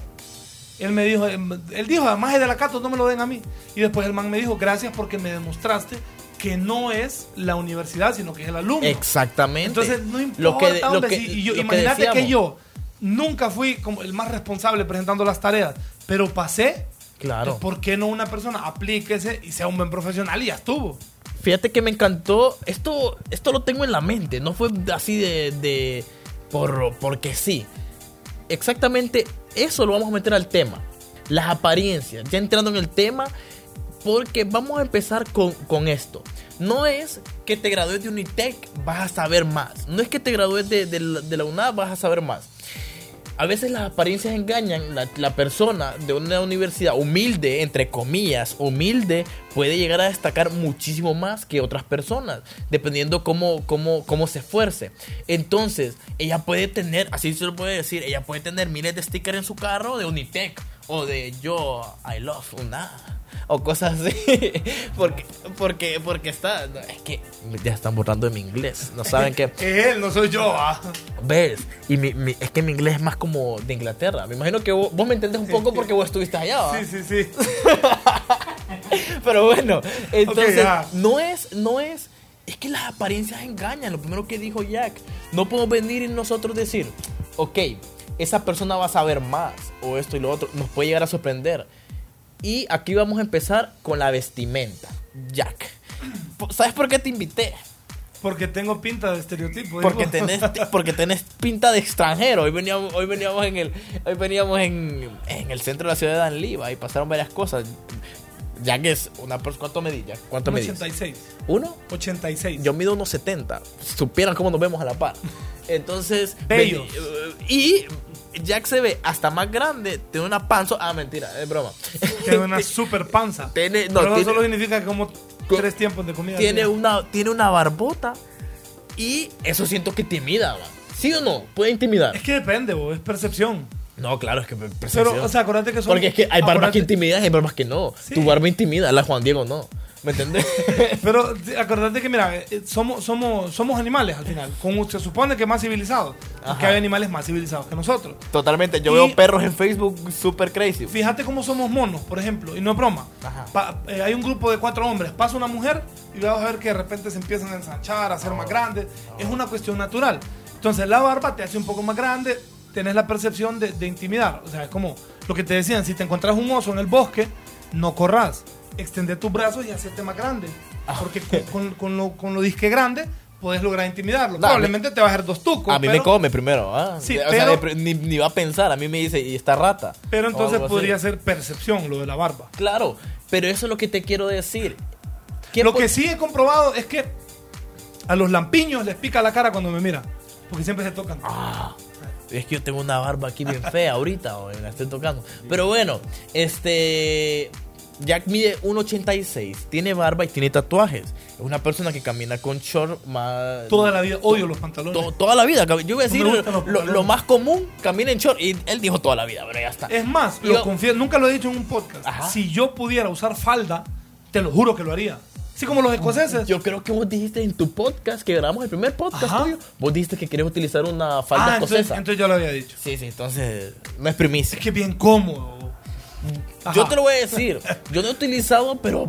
Speaker 2: Él me dijo, em, él dijo, además es de la Cato, no me lo den a mí. Y después el man me dijo, gracias porque me demostraste que no es la universidad, sino que es el alumno.
Speaker 1: Exactamente.
Speaker 2: Entonces no importa,
Speaker 1: Lo que, lo que,
Speaker 2: y yo-
Speaker 1: lo
Speaker 2: imagínate que, yo nunca fui como el más responsable presentando las tareas, pero pasé.
Speaker 1: Claro.
Speaker 2: ¿Por qué no una persona aplíquese y sea un buen profesional y ya estuvo?
Speaker 1: Fíjate que me encantó. Esto, esto lo tengo en la mente. No fue así de. por, porque sí. Exactamente eso lo vamos a meter al tema. las apariencias, ya entrando en el tema, porque vamos a empezar con, con esto. No es que te gradúes de Unitec vas a saber más. No es que te gradúes de, de de la UNAD vas a saber más. A veces las apariencias engañan. La, persona de una universidad humilde, entre comillas, humilde, puede llegar a destacar muchísimo más que otras personas, dependiendo cómo, cómo, cómo se esfuerce. Entonces, ella puede tener, así se lo puede decir, ella puede tener miles de stickers en su carro de Unitec o de yo, I love UNAD o cosas así. porque, porque, porque está. no, es que ya están borrando de mi inglés. No saben qué.
Speaker 2: Es él, no soy yo. ah.
Speaker 1: ¿Ves? Y mi, mi- es que mi inglés es más como de Inglaterra. Me imagino que vos, vos me entendés un poco porque vos estuviste allá. ¿va?
Speaker 2: Sí, sí, sí.
Speaker 1: Pero bueno, entonces no es, no es, es que las apariencias engañan. Lo primero que dijo Jack, no podemos venir y nosotros decir, ok, esa persona va a saber más o esto y lo otro, nos puede llegar a sorprender. Y aquí vamos a empezar con la vestimenta, Jack. ¿Sabes por qué te invité?
Speaker 2: Porque tengo pinta de estereotipo.
Speaker 1: Porque
Speaker 2: digo.
Speaker 1: tenés, porque tenés pinta de extranjero. Hoy veníamos, hoy veníamos en el, hoy veníamos en, en el centro de la ciudad de Danliva y pasaron varias cosas. Jack es una persona. ¿Cuánto Jack? ¿Cuánto
Speaker 2: Un
Speaker 1: medís?
Speaker 2: 86.
Speaker 1: ¿Uno?
Speaker 2: 86.
Speaker 1: Yo mido unos 70. Supieran cómo nos vemos a la par. Entonces.
Speaker 2: Bellos.
Speaker 1: vení- y Jack se ve hasta más grande. Tiene una panza. Ah, mentira, es broma.
Speaker 2: Tiene una super panza.
Speaker 1: Tiene- no,
Speaker 2: Pero eso
Speaker 1: tiene-
Speaker 2: solo significa que como tres tiempos de comida.
Speaker 1: tiene una, tiene una barbota. Y eso siento que intimida, ¿va? ¿Sí o no? Puede intimidar.
Speaker 2: Es que depende, bo, es percepción.
Speaker 1: No, claro, es que.
Speaker 2: Pero, o sea, acuérdate que son.
Speaker 1: Porque es que hay barbas que intimidan y hay barbas que no.
Speaker 2: Sí.
Speaker 1: Tu barba intimida, la Juan Diego no. ¿Me entendés?
Speaker 2: Pero acordate que, mira, eh, somos, somos, somos animales al final. Con, se supone que más civilizados.
Speaker 1: Ajá.
Speaker 2: hay animales más civilizados que nosotros.
Speaker 1: Totalmente. Yo
Speaker 2: Y-
Speaker 1: veo perros en Facebook super crazy.
Speaker 2: Fíjate cómo somos monos, por ejemplo, y no es broma.
Speaker 1: Ajá.
Speaker 2: Pa- eh, hay un grupo de cuatro hombres, pasa una mujer y vas a ver que de repente se empiezan a ensanchar, a ser más grandes. Es una cuestión natural. Entonces la barba te hace un poco más grande, tenés la percepción de, de intimidar. O sea, es como lo que te decían, si te encontrás un oso en el bosque, no corras. Extende tus brazos y hacerte más grande. Porque con, con- con lo, con lo disque grande, puedes lograr intimidarlo.
Speaker 1: No,
Speaker 2: Probablemente te va a hacer dos tucos.
Speaker 1: A mí me
Speaker 2: pero-
Speaker 1: come primero, ¿ah?
Speaker 2: Sí,
Speaker 1: o sea,
Speaker 2: pero-
Speaker 1: pr- ni, ni va a pensar. A mí me dice, ¿y esta rata?
Speaker 2: Pero entonces
Speaker 1: algo así.
Speaker 2: podría ser percepción lo de la barba.
Speaker 1: Claro, pero eso es lo que te quiero decir. ¿Qué
Speaker 2: Lo que sí he comprobado es que a los lampiños les pica la cara cuando me miran. Porque siempre se tocan.
Speaker 1: Ah, es que yo tengo una barba aquí bien fea ahorita, o me la estoy tocando. Pero bueno, este. Jack mide 1,86, tiene barba y tiene tatuajes. Es una persona que camina con short más.
Speaker 2: Toda la vida odio los pantalones.
Speaker 1: to- toda la vida. Yo voy a
Speaker 2: No
Speaker 1: decir
Speaker 2: los
Speaker 1: lo, lo más común, camina en short. Y él dijo toda la vida, pero ya está.
Speaker 2: Es más,
Speaker 1: Y
Speaker 2: lo
Speaker 1: yo-
Speaker 2: confieso, nunca lo he dicho en un podcast.
Speaker 1: Ajá.
Speaker 2: Si yo pudiera usar falda, te lo juro que lo haría. Así como los escoceses.
Speaker 1: Yo creo que vos dijiste en tu podcast, que grabamos el primer podcast
Speaker 2: Ajá.
Speaker 1: tuyo, vos dijiste que querías utilizar una falda
Speaker 2: ah, entonces,
Speaker 1: escocesa.
Speaker 2: entonces yo lo había dicho.
Speaker 1: Sí, sí, entonces no es primicia.
Speaker 2: Es que bien cómodo.
Speaker 1: Yo
Speaker 2: Ajá.
Speaker 1: te lo voy a decir, yo no he utilizado, pero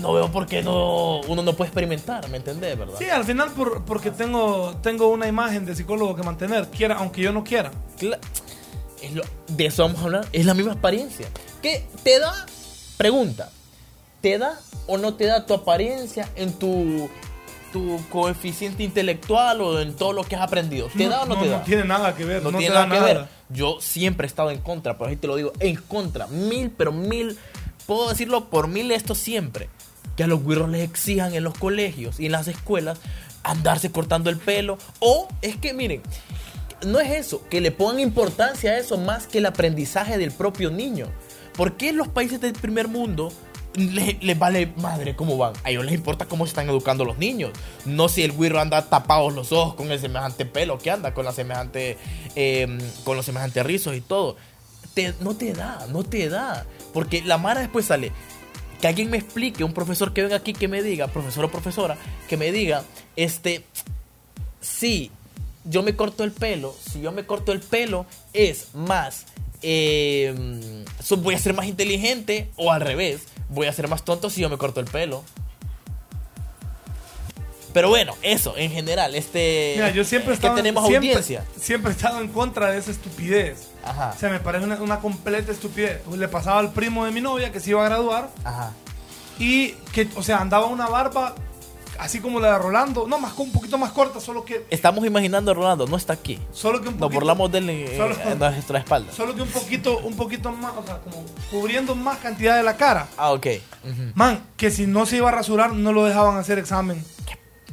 Speaker 1: no veo por qué no, uno no puede experimentar, ¿me entendés, verdad?
Speaker 2: Sí, al final por- porque tengo, tengo una imagen de psicólogo que mantener, quiera, aunque yo no quiera.
Speaker 1: Cla- es lo- de eso vamos a hablar, es la misma apariencia. ¿Qué te da? Pregunta, ¿te da o no te da tu apariencia en tu, tu coeficiente intelectual o en todo lo que has aprendido? ¿Te da o no, te da?
Speaker 2: No tiene nada que ver.
Speaker 1: no,
Speaker 2: No,
Speaker 1: tiene nada
Speaker 2: da
Speaker 1: que ver. Yo siempre he estado en contra, pero ahí te lo digo, en contra, mil, pero mil, puedo decirlo por mil esto siempre, que a los güiros les exijan en los colegios y en las escuelas andarse cortando el pelo, o es que miren, no es eso, que le pongan importancia a eso más que el aprendizaje del propio niño. ¿Por qué en los países del primer mundo les, vale madre cómo van? A ellos les importa cómo se están educando los niños. No si el güiro anda tapados los ojos con el semejante pelo que anda, con la semejante, eh, con los semejantes rizos y todo. No te da, no te da. Porque la mara después sale. Que alguien me explique, un profesor que venga aquí que me diga, profesor o profesora, que me diga, este, si yo me corto el pelo, si yo me corto el pelo, es más, eh, so- voy a ser más inteligente o al revés, voy a ser más tonto si yo me corto el pelo. Pero bueno, eso, en general, este...
Speaker 2: Mira, yo siempre he
Speaker 1: es que
Speaker 2: estado,
Speaker 1: tenemos
Speaker 2: siempre,
Speaker 1: audiencia.
Speaker 2: siempre he estado en contra de esa estupidez.
Speaker 1: Ajá,
Speaker 2: O sea, me parece una, una completa estupidez. Le pasaba al primo de mi novia que se iba a graduar
Speaker 1: ajá.
Speaker 2: y que, o sea, andaba una barba así como la de Rolando, no, más un poquito más corta, solo que
Speaker 1: Estamos imaginando a Rolando, no está aquí.
Speaker 2: solo que un
Speaker 1: Nos
Speaker 2: poquito
Speaker 1: burlamos de él en, nuestra espalda.
Speaker 2: solo que un poquito un poquito más, o sea, como cubriendo más cantidad de la cara.
Speaker 1: Ah, ok.
Speaker 2: Man, que si no se iba a rasurar no lo dejaban hacer examen.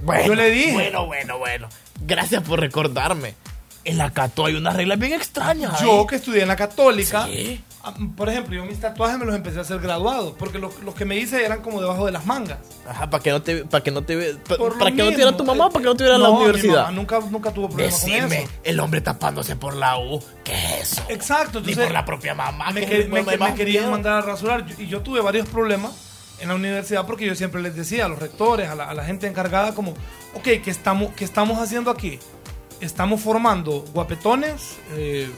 Speaker 1: Bueno,
Speaker 2: Yo le dije.
Speaker 1: Bueno, bueno, bueno. Gracias por recordarme. En la Cato hay unas reglas bien extrañas.
Speaker 2: Yo
Speaker 1: ahí.
Speaker 2: que estudié en la católica,
Speaker 1: Sí.
Speaker 2: Ah, por ejemplo, yo mis tatuajes me los empecé a hacer graduados, porque los, los que me hice eran como debajo de las mangas.
Speaker 1: Ajá, para que no te, para que no te, ve- pa- para que no tuviera tu mamá,
Speaker 2: eh,
Speaker 1: para que no tuviera la
Speaker 2: no, mi
Speaker 1: universidad.
Speaker 2: mamá nunca, nunca tuvo problemas con
Speaker 1: Decime,
Speaker 2: eso.
Speaker 1: el hombre tapándose por la U, ¿qué es eso?
Speaker 2: Exacto, entonces
Speaker 1: por la propia mamá.
Speaker 2: me,
Speaker 1: que
Speaker 2: me- me querían mandar a rasurar y yo tuve varios problemas en la universidad porque yo siempre les decía a los rectores, a la, a la gente encargada como, ok, ¿qué estamos, qué estamos haciendo aquí? Estamos formando guapetones, eh,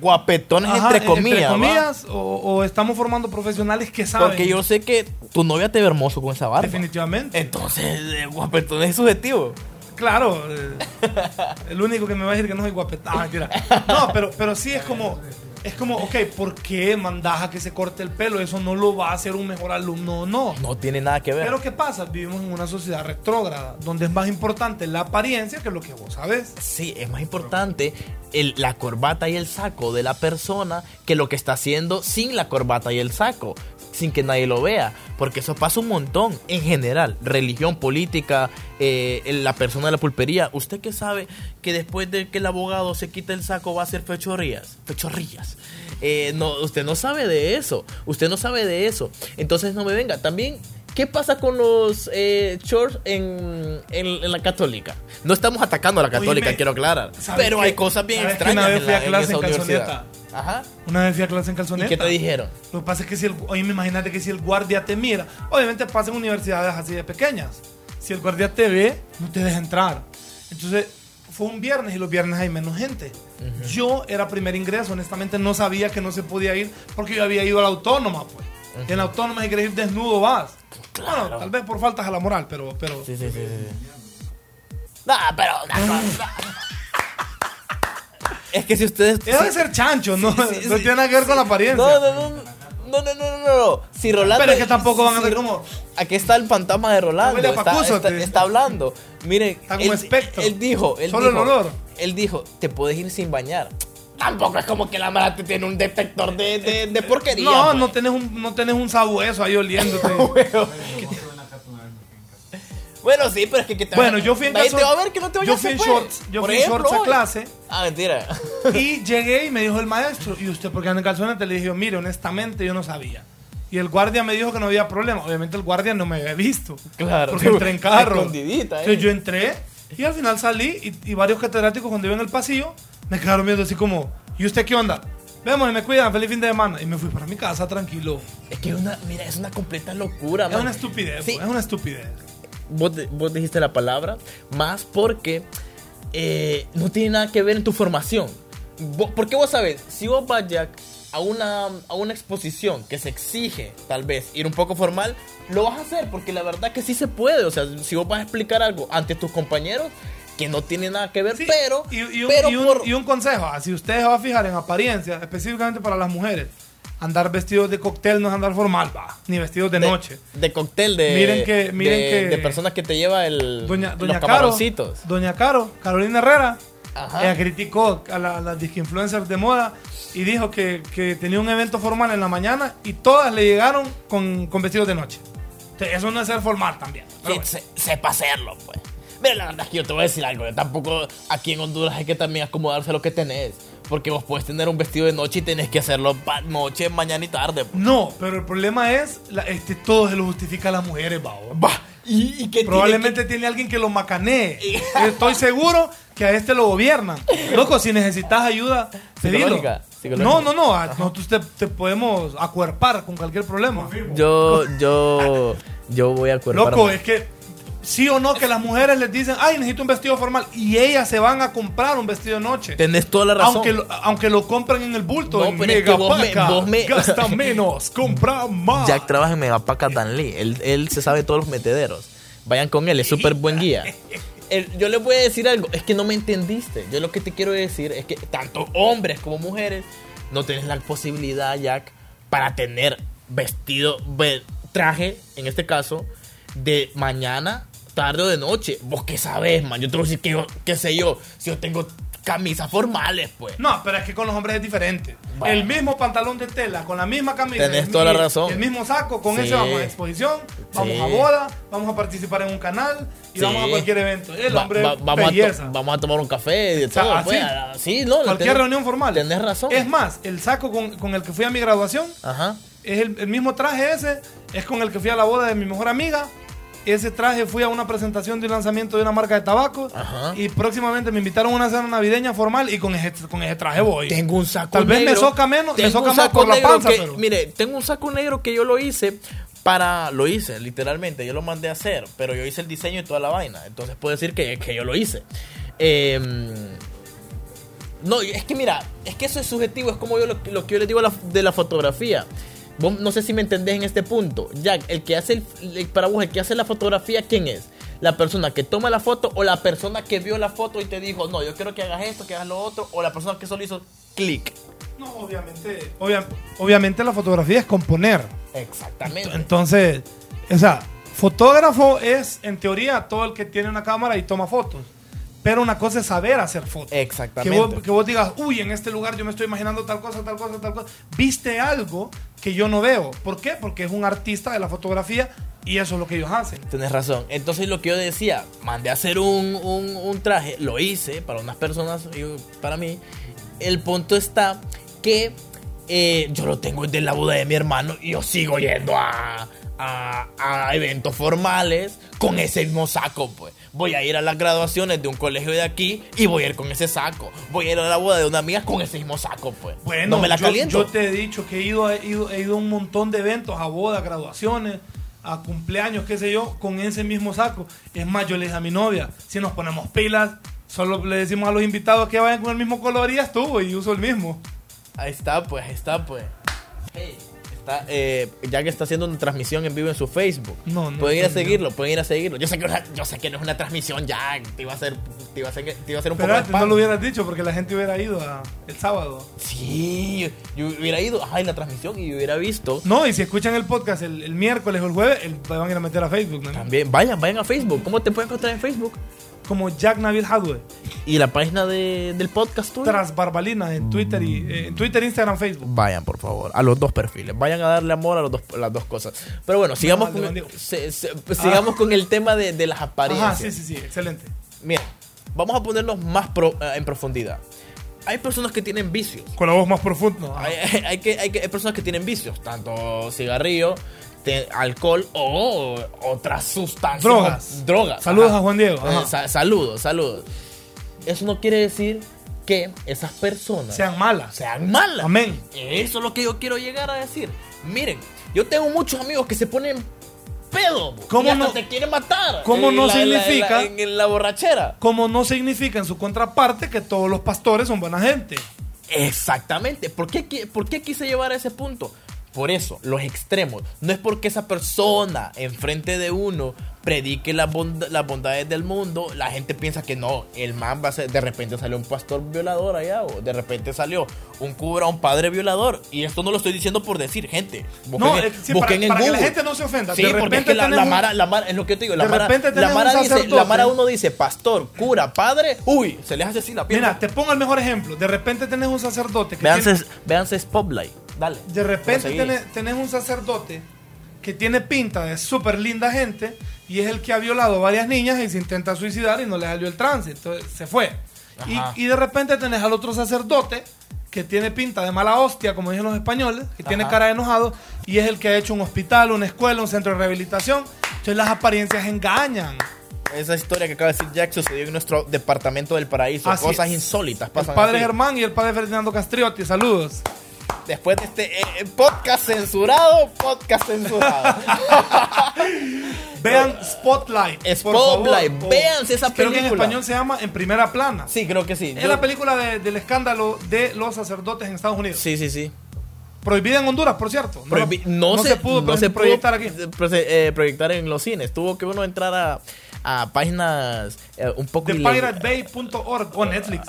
Speaker 1: Guapetones
Speaker 2: ajá,
Speaker 1: entre comillas. ¿va?
Speaker 2: comillas, o, o estamos formando profesionales que saben.
Speaker 1: Porque yo sé que tu novia te ve hermoso con esa barba.
Speaker 2: Definitivamente.
Speaker 1: Entonces, eh, guapetón es subjetivo.
Speaker 2: Claro, eh, el único que me va a decir que no soy guapetón. Ah, mentira. No, pero, pero sí es como, es como, ok, ¿por qué mandas a que se corte el pelo? Eso no lo va a hacer un mejor alumno, no.
Speaker 1: No tiene nada que ver.
Speaker 2: Pero ¿qué pasa? Vivimos en una sociedad retrógrada, donde es más importante la apariencia que lo que vos sabes.
Speaker 1: Sí, es más importante el- la corbata y el saco de la persona que lo que está haciendo sin la corbata y el saco, sin que nadie lo vea. Porque eso pasa un montón. En general, religión, política, eh, la persona de la pulpería. ¿Usted qué sabe que después de que el abogado se quita el saco va a hacer fechorrillas? Fechorrillas. Eh, no, usted no sabe de eso. Usted no sabe de eso. Entonces no me venga. También ¿Qué pasa con los eh, shorts en, en- en la católica? No estamos atacando a la católica,
Speaker 2: Oíme,
Speaker 1: quiero aclarar.
Speaker 2: ¿sabes
Speaker 1: Pero hay cosas bien
Speaker 2: ¿Sabes que
Speaker 1: extrañas
Speaker 2: una vez
Speaker 1: en, la,
Speaker 2: a
Speaker 1: en
Speaker 2: clase
Speaker 1: esa
Speaker 2: en
Speaker 1: universidad. Ajá.
Speaker 2: Una vez fui a clase en
Speaker 1: ¿Y
Speaker 2: calzoneta.
Speaker 1: qué te dijeron?
Speaker 2: Lo que pasa es que si el, oye, imagínate que si el guardia te mira, obviamente pasa en universidades así de pequeñas. Si el guardia te ve, no te deja entrar. Entonces, fue un viernes y los viernes hay menos gente. Yo era primer ingreso, honestamente no sabía que no se podía ir porque yo había ido a la autónoma, pues. Y en la autónoma si quieres ir desnudo vas.
Speaker 1: Claro.
Speaker 2: Bueno, tal vez por faltas a la moral, pero, pero
Speaker 1: Sí, sí, sí. sí. Nah, pero una cosa- es que si ustedes.
Speaker 2: Debe ser chancho, ¿no? no tiene nada que ver con la apariencia.
Speaker 1: No, no, no. No, no, no, no, Si Rolando.
Speaker 2: Pero es que tampoco van a ser como.
Speaker 1: Aquí está el fantasma de Rolando. está, hablando. Miren.
Speaker 2: Está como espectro.
Speaker 1: Él dijo.
Speaker 2: Solo el olor.
Speaker 1: Él dijo: Te puedes ir sin bañar tampoco es como que la mara te tiene un detector de, de, eh, porquería.
Speaker 2: No,
Speaker 1: pues.
Speaker 2: no tenés, un, no tenés un sabueso ahí oliéndote.
Speaker 1: Bueno, sí, pero es que, que te
Speaker 2: Bueno, yo fui en calzón-
Speaker 1: te va a ver que no te
Speaker 2: yo fui en
Speaker 1: pues.
Speaker 2: shorts, yo
Speaker 1: Por
Speaker 2: fui en
Speaker 1: ejemplo,
Speaker 2: shorts a
Speaker 1: hoy.
Speaker 2: clase.
Speaker 1: Ah, mentira.
Speaker 2: Y llegué y me dijo el maestro, ¿y usted por qué anda en calzones? Le dije, mire, honestamente yo no sabía. Y el guardia me dijo que no había problema. Obviamente el guardia no me había visto.
Speaker 1: Claro.
Speaker 2: Porque entré en carro.
Speaker 1: Escondidita, ¿eh?
Speaker 2: Entonces yo entré y al final salí y, y varios catedráticos cuando iba en el pasillo me quedaron viendo así como, ¿y usted qué onda? Vemos y me cuidan, feliz fin de semana. Y me fui para mi casa tranquilo.
Speaker 1: Es que una, mira, es una completa locura,
Speaker 2: Es
Speaker 1: man.
Speaker 2: una estupidez,
Speaker 1: Sí.
Speaker 2: pues, es una estupidez.
Speaker 1: Vos, de- vos dijiste la palabra, más porque eh, no tiene nada que ver en tu formación. Vos- porque vos sabés, si vos vas Jack, a una, a una exposición que se exige, tal vez, ir un poco formal, lo vas a hacer, porque la verdad que sí se puede. O sea, si vos vas a explicar algo ante tus compañeros, que no tiene nada que ver,
Speaker 2: Sí,
Speaker 1: pero,
Speaker 2: y, y un,
Speaker 1: pero
Speaker 2: y un-
Speaker 1: por-
Speaker 2: y un consejo, ah, si usted se va a fijar en apariencia, específicamente para las mujeres, andar vestidos de cóctel no es andar formal, va, ni vestidos de, noche.
Speaker 1: De cóctel de,
Speaker 2: Miren que- miren
Speaker 1: de,
Speaker 2: que-
Speaker 1: de personas que te lleva el,
Speaker 2: Doña,
Speaker 1: los
Speaker 2: Doña Caro,
Speaker 1: camaroncitos.
Speaker 2: Doña Caro, Carolina Herrera,
Speaker 1: Ajá.
Speaker 2: ella criticó a la- las disque influencers de moda y dijo que, que tenía un evento formal en la mañana y todas le llegaron con, con vestidos de noche. Entonces, Eso no es ser formal también.
Speaker 1: que
Speaker 2: bueno.
Speaker 1: se- sepa hacerlo, pues. Mira, la verdad es que yo te voy a decir algo. Yo tampoco aquí en Honduras hay que también acomodarse a lo que tenés. Porque vos puedes tener un vestido de noche y tenés que hacerlo noche, mañana y tarde. pues.
Speaker 2: No, pero el problema es, la- este, todo se lo justifica a las mujeres, babo.
Speaker 1: Va, y, y que
Speaker 2: Probablemente tiene alguien que lo macanee. Estoy seguro que a este lo gobiernan. Loco, si necesitas ayuda, pedilo.
Speaker 1: Psicológica, psicológica.
Speaker 2: No, no, no. a- Nosotros te, te podemos acuerpar con cualquier problema.
Speaker 1: Yo, yo, yo voy a acuerparme.
Speaker 2: Loco, es que sí o no que las mujeres les dicen, ay, necesito un vestido formal. Y ellas se van a comprar un vestido de noche.
Speaker 1: Tenés toda la razón.
Speaker 2: Aunque lo, aunque lo compren en el bulto,
Speaker 1: No,
Speaker 2: en
Speaker 1: pero es que vos me-
Speaker 2: Megapaca.
Speaker 1: vos me-
Speaker 2: Gasta menos, compra más.
Speaker 1: Jack trabaja en Megapaca Danley. Él, él se sabe todos los metederos. Vayan con él, es súper buen guía. El- yo les voy a decir algo, es que no me entendiste. Yo lo que te quiero decir es que tanto hombres como mujeres no tienes la posibilidad, Jack, para tener vestido, ve- traje, en este caso, de mañana, tarde o de noche. Vos qué sabés, man. Yo te voy a decir que yo, qué sé yo, si yo tengo camisas formales, pues.
Speaker 2: No, pero es que con los hombres es diferente.
Speaker 1: Bueno.
Speaker 2: El mismo pantalón de tela, con la misma camisa.
Speaker 1: Tenés toda la
Speaker 2: mi-
Speaker 1: razón.
Speaker 2: El mismo saco, con
Speaker 1: Sí.
Speaker 2: ese vamos a exposición, vamos
Speaker 1: Sí.
Speaker 2: a boda, vamos a participar en un canal y
Speaker 1: Sí.
Speaker 2: vamos a cualquier evento. El
Speaker 1: Va-
Speaker 2: hombre
Speaker 1: va- vamos, a
Speaker 2: belleza.
Speaker 1: vamos a tomar un café de
Speaker 2: sea,
Speaker 1: todo.
Speaker 2: así.
Speaker 1: pues, a- sí, no,
Speaker 2: Cualquier
Speaker 1: tenés-
Speaker 2: reunión formal.
Speaker 1: Tenés razón.
Speaker 2: Es más, el saco con, con el que fui a mi graduación
Speaker 1: Ajá.
Speaker 2: es el, el mismo traje ese, es con el que fui a la boda de mi mejor amiga. Ese traje fui a una presentación de un lanzamiento de una marca de tabaco
Speaker 1: Ajá.
Speaker 2: y próximamente me invitaron a una cena navideña formal y con ese, con ese traje voy.
Speaker 1: Tengo un saco
Speaker 2: Tal vez me
Speaker 1: negro.
Speaker 2: soca menos- me soca
Speaker 1: un
Speaker 2: más por la
Speaker 1: negro
Speaker 2: panza,
Speaker 1: que-
Speaker 2: pero-
Speaker 1: Mire, tengo un saco negro que yo lo hice para... Lo hice, literalmente. Yo lo mandé a hacer, pero yo hice el diseño y toda la vaina. Entonces puedo decir que, que yo lo hice. Eh, no, es que mira, es que eso es subjetivo. Es como yo lo, lo que yo les digo la- de la fotografía. Vos no sé si me entendés en este punto. Jack, el que hace el, el- para vos, el que hace la fotografía, ¿quién es? ¿La persona que toma la foto o la persona que vio la foto y te dijo, no, yo quiero que hagas esto, que hagas lo otro? O la persona que solo hizo clic.
Speaker 2: No, obviamente. obvia- obviamente la fotografía es componer.
Speaker 1: Exactamente.
Speaker 2: Entonces, o sea, fotógrafo es en teoría todo el que tiene una cámara y toma fotos. Pero una cosa es saber hacer fotos. Que
Speaker 1: Exactamente.
Speaker 2: vos, que vos digas, uy, en este lugar yo me estoy imaginando tal cosa, tal cosa, tal cosa. Viste algo que yo no veo. ¿Por qué? Porque es un artista de la fotografía y eso es lo que ellos hacen.
Speaker 1: Tienes razón. Entonces lo que yo decía, mandé a hacer un, un- un traje, lo hice para unas personas y para mí. El punto está que eh, yo lo tengo de la boda de mi hermano y yo sigo yendo a, a- a eventos formales con ese mismo saco, pues. Voy a ir a las graduaciones de un colegio de aquí y voy a ir con ese saco. Voy a ir a la boda de una amiga con ese mismo saco, pues.
Speaker 2: Bueno,
Speaker 1: no me la
Speaker 2: yo,
Speaker 1: caliento.
Speaker 2: yo te he dicho que he ido, he, ido, he ido a un montón de eventos, a bodas, graduaciones, a cumpleaños, qué sé yo, con ese mismo saco. Es más, yo le dije a mi novia, si nos ponemos pilas, solo le decimos a los invitados que vayan con el mismo color y ya estuvo, y uso el mismo.
Speaker 1: Ahí está, pues, ahí está, pues. Hey, está, eh, ya que está haciendo una transmisión en vivo en su Facebook.
Speaker 2: No, no,
Speaker 1: Pueden ir a
Speaker 2: no.
Speaker 1: seguirlo, pueden ir a seguirlo. Yo sé que, una- yo sé que no es una transmisión ya, te iba a hacer, te iba a hacer, te iba a hacer un
Speaker 2: Pero
Speaker 1: poco de
Speaker 2: no lo hubieras dicho porque la gente hubiera ido a- el sábado.
Speaker 1: Sí, yo, hubiera ido, en la transmisión y hubiera visto.
Speaker 2: No, y si escuchan el podcast el, el miércoles o el jueves, el- van a ir a meter a Facebook, ¿no?
Speaker 1: También, vayan, vayan a Facebook. ¿Cómo te pueden encontrar en Facebook?
Speaker 2: Como Jack Nabil Hadwe,
Speaker 1: Y la página de- del podcast tuyo.
Speaker 2: tras barbalinas en Twitter y eh, en Twitter, Instagram, Facebook.
Speaker 1: Vayan, por favor, a los dos perfiles. Vayan a darle amor a los dos, las dos cosas. Pero bueno, sigamos, con, se- se- sigamos con el tema de, de las apariencias.
Speaker 2: Ajá, sí, sí, sí, excelente.
Speaker 1: Mira, vamos a ponernos más pro- eh, en profundidad. Hay personas que tienen vicios.
Speaker 2: Con la voz más profunda.
Speaker 1: Hay, hay- hay que, hay, que- hay personas que tienen vicios, tanto cigarrillo, te- alcohol o otras sustancias.
Speaker 2: Drogas.
Speaker 1: o- Drogas.
Speaker 2: Saludos
Speaker 1: ajá.
Speaker 2: a Juan Diego,
Speaker 1: Eh,
Speaker 2: ajá.
Speaker 1: sa- saludos, saludos. Eso no quiere decir que esas personas
Speaker 2: Sean malas.
Speaker 1: sean malas.
Speaker 2: Amén.
Speaker 1: Eso es lo que yo quiero llegar a decir. Miren, yo tengo muchos amigos que se ponen pedo.
Speaker 2: ¿Cómo
Speaker 1: y hasta
Speaker 2: no-
Speaker 1: te quieren matar.
Speaker 2: cómo no
Speaker 1: la- en la- en la-
Speaker 2: significa-
Speaker 1: en- en la borrachera.
Speaker 2: Como no significa en su contraparte que todos los pastores son buena gente.
Speaker 1: Exactamente. ¿Por qué, ¿Por qué quise llevar a ese punto? Por eso, los extremos. No es porque esa persona enfrente de uno predique las, bond- las bondades del mundo, la gente piensa que no, el man va a ser, de repente salió un pastor violador allá, o de repente salió un cura, un padre violador. Y esto no lo estoy diciendo por decir, gente. Busquen,
Speaker 2: No, sí,
Speaker 1: busquen
Speaker 2: para-
Speaker 1: en
Speaker 2: para que la
Speaker 1: Google.
Speaker 2: gente no se ofenda.
Speaker 1: Sí,
Speaker 2: De
Speaker 1: porque es
Speaker 2: repente
Speaker 1: que la, mara, la mara- es lo que te digo, la mara,
Speaker 2: repente
Speaker 1: la mara dice, la mara uno dice pastor, cura, padre, uy, se les hace así la pierna.
Speaker 2: Mira, te pongo el mejor ejemplo. De repente tenés un sacerdote que
Speaker 1: Véanse,
Speaker 2: tiene-
Speaker 1: véanse Spotlight. Dale.
Speaker 2: de repente tenés, tenés un sacerdote que tiene pinta de súper linda gente y es el que ha violado a varias niñas y se intenta suicidar y no le salió el trance. Entonces se fue. Y, de repente tenés al otro sacerdote que tiene pinta de mala hostia, como dicen los españoles, que tiene cara de enojado y es el que ha hecho un hospital, una escuela, un centro de rehabilitación. Entonces las apariencias engañan.
Speaker 1: Esa historia que acaba de decir Jack sucedió en nuestro departamento del paraíso.
Speaker 2: Así
Speaker 1: Cosas
Speaker 2: es.
Speaker 1: insólitas
Speaker 2: El
Speaker 1: pasan
Speaker 2: padre
Speaker 1: aquí.
Speaker 2: Germán y el padre Ferdinando Castriotti, saludos.
Speaker 1: Después de este eh, eh, podcast censurado, podcast censurado.
Speaker 2: Vean Spotlight. por
Speaker 1: Spotlight,
Speaker 2: favor. O-
Speaker 1: véanse esa
Speaker 2: Creo que en
Speaker 1: película.
Speaker 2: español se llama En Primera Plana.
Speaker 1: sí, creo que sí.
Speaker 2: Es
Speaker 1: Yo-
Speaker 2: la película de- del escándalo de los sacerdotes en Estados Unidos.
Speaker 1: Sí, sí, sí.
Speaker 2: Prohibida en Honduras, por cierto. No,
Speaker 1: Prohibi- no, se,
Speaker 2: pudo
Speaker 1: no
Speaker 2: proyectar aquí.
Speaker 1: eh, proyectar en los cines. Tuvo que uno entrar a, a páginas eh, un poco ileg-
Speaker 2: ThePirateBay.org o Netflix.